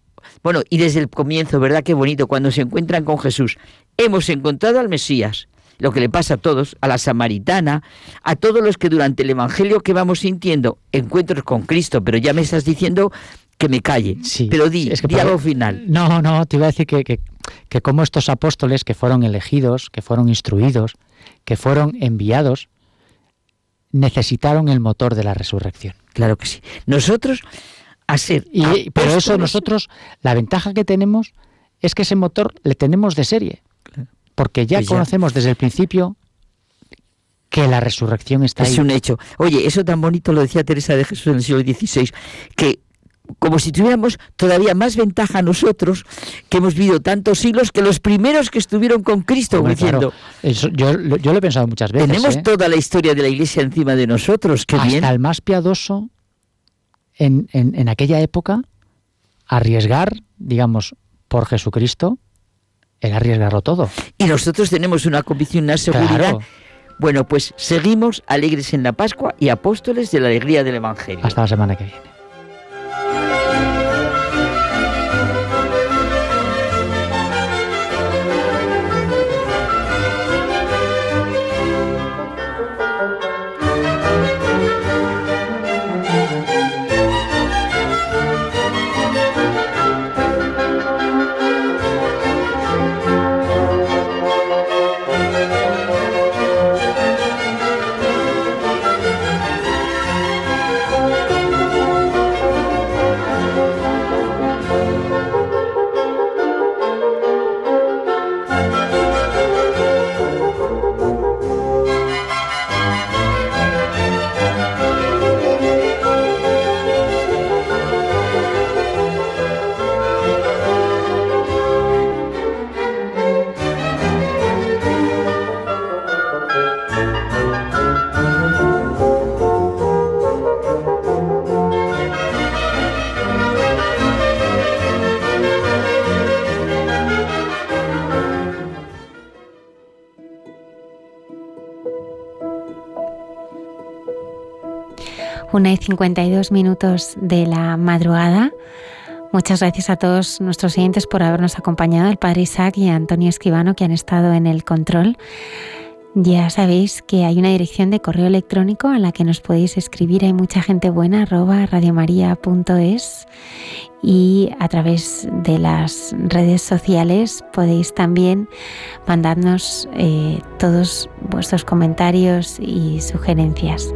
[SPEAKER 8] Bueno, y desde el comienzo, ¿verdad? Qué bonito, cuando se encuentran con Jesús. Hemos encontrado al Mesías, lo que le pasa a todos, a la samaritana, a todos los que durante el Evangelio que vamos sintiendo encuentros con Cristo, pero ya me estás diciendo que me calle.
[SPEAKER 9] Sí,
[SPEAKER 8] pero di,
[SPEAKER 9] es que
[SPEAKER 8] di algo final.
[SPEAKER 9] No, no, te iba a decir que, que, que como estos apóstoles que fueron elegidos, que fueron instruidos, que fueron enviados, necesitaron el motor de la resurrección.
[SPEAKER 8] Claro que sí. Nosotros, a ser.
[SPEAKER 9] Y, pero eso nosotros, la ventaja que tenemos es que ese motor le tenemos de serie. Porque ya
[SPEAKER 8] Pues ya.
[SPEAKER 9] conocemos desde el principio que la resurrección está
[SPEAKER 8] Es
[SPEAKER 9] ahí.
[SPEAKER 8] un hecho. Oye, eso tan bonito lo decía Teresa de Jesús en el siglo XVI, que como si tuviéramos todavía más ventaja nosotros, que hemos vivido tantos siglos, que los primeros que estuvieron con Cristo,
[SPEAKER 9] Hombre,
[SPEAKER 8] diciendo,
[SPEAKER 9] claro, eso yo, lo- yo lo he pensado muchas veces.
[SPEAKER 8] tenemos
[SPEAKER 9] ¿eh?
[SPEAKER 8] toda la historia de la Iglesia encima de nosotros, qué
[SPEAKER 9] Hasta
[SPEAKER 8] bien.
[SPEAKER 9] el más piadoso en, en- en aquella época, arriesgar, digamos, por Jesucristo, era arriesgarlo todo.
[SPEAKER 8] Y nosotros tenemos una convicción, una seguridad.
[SPEAKER 9] Claro.
[SPEAKER 8] Bueno, pues seguimos alegres en la Pascua y apóstoles de la alegría del Evangelio.
[SPEAKER 9] Hasta la semana que viene.
[SPEAKER 1] Una y 52 minutos de la madrugada. Muchas gracias a todos nuestros oyentes por habernos acompañado, el Padre Isaac y Antonio Esquivano que han estado en el control. Ya sabéis que hay una dirección de correo electrónico a la que nos podéis escribir. Hay mucha gente buena, arroba radiomaria.es y a través de las redes sociales podéis también mandarnos eh, todos vuestros comentarios y sugerencias.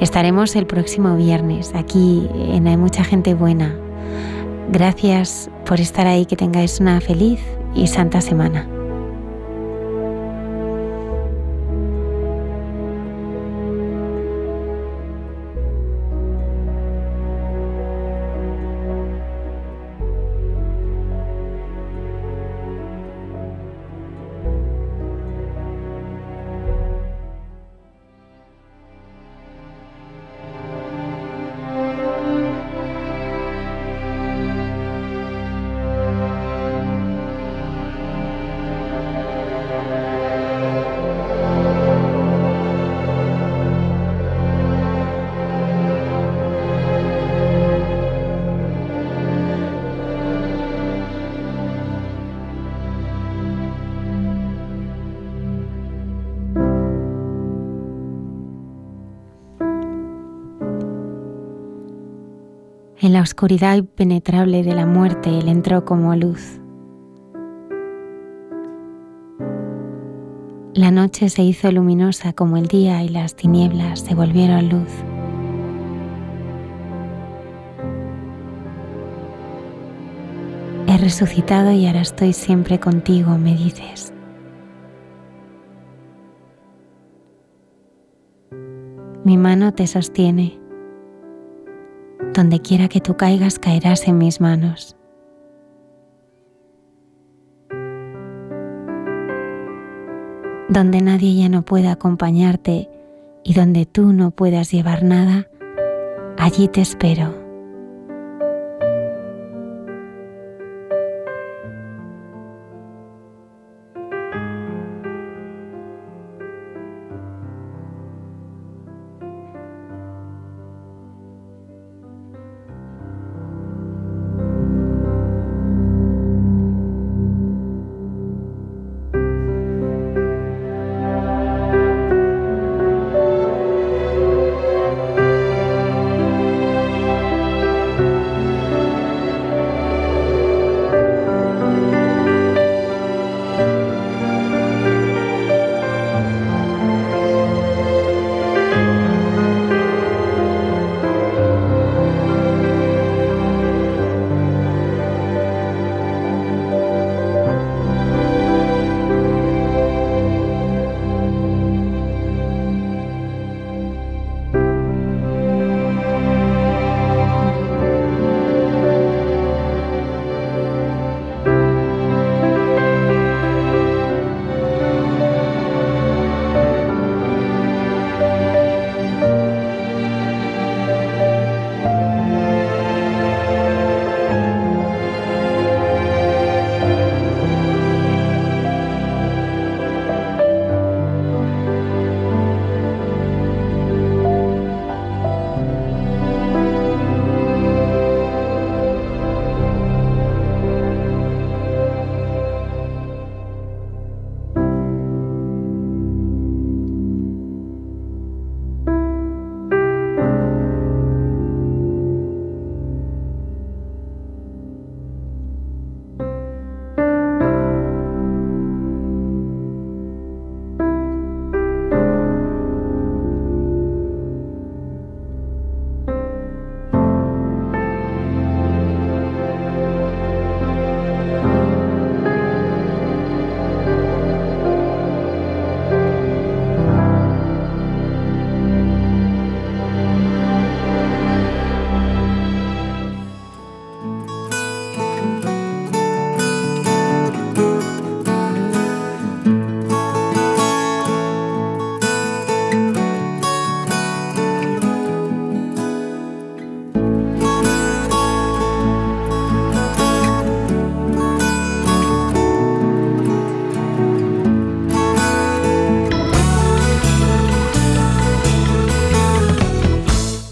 [SPEAKER 1] Estaremos el próximo viernes aquí en Hay mucha gente buena. Gracias por estar ahí, que tengáis una feliz y santa semana. Oscuridad impenetrable de la muerte Él entró como luz. La noche se hizo luminosa como el día y las tinieblas se volvieron luz. He resucitado y ahora estoy siempre contigo, me dices. Mi mano te sostiene donde quiera que tú caigas, caerás en mis manos. Donde nadie ya no pueda acompañarte y donde tú no puedas llevar nada, allí te espero.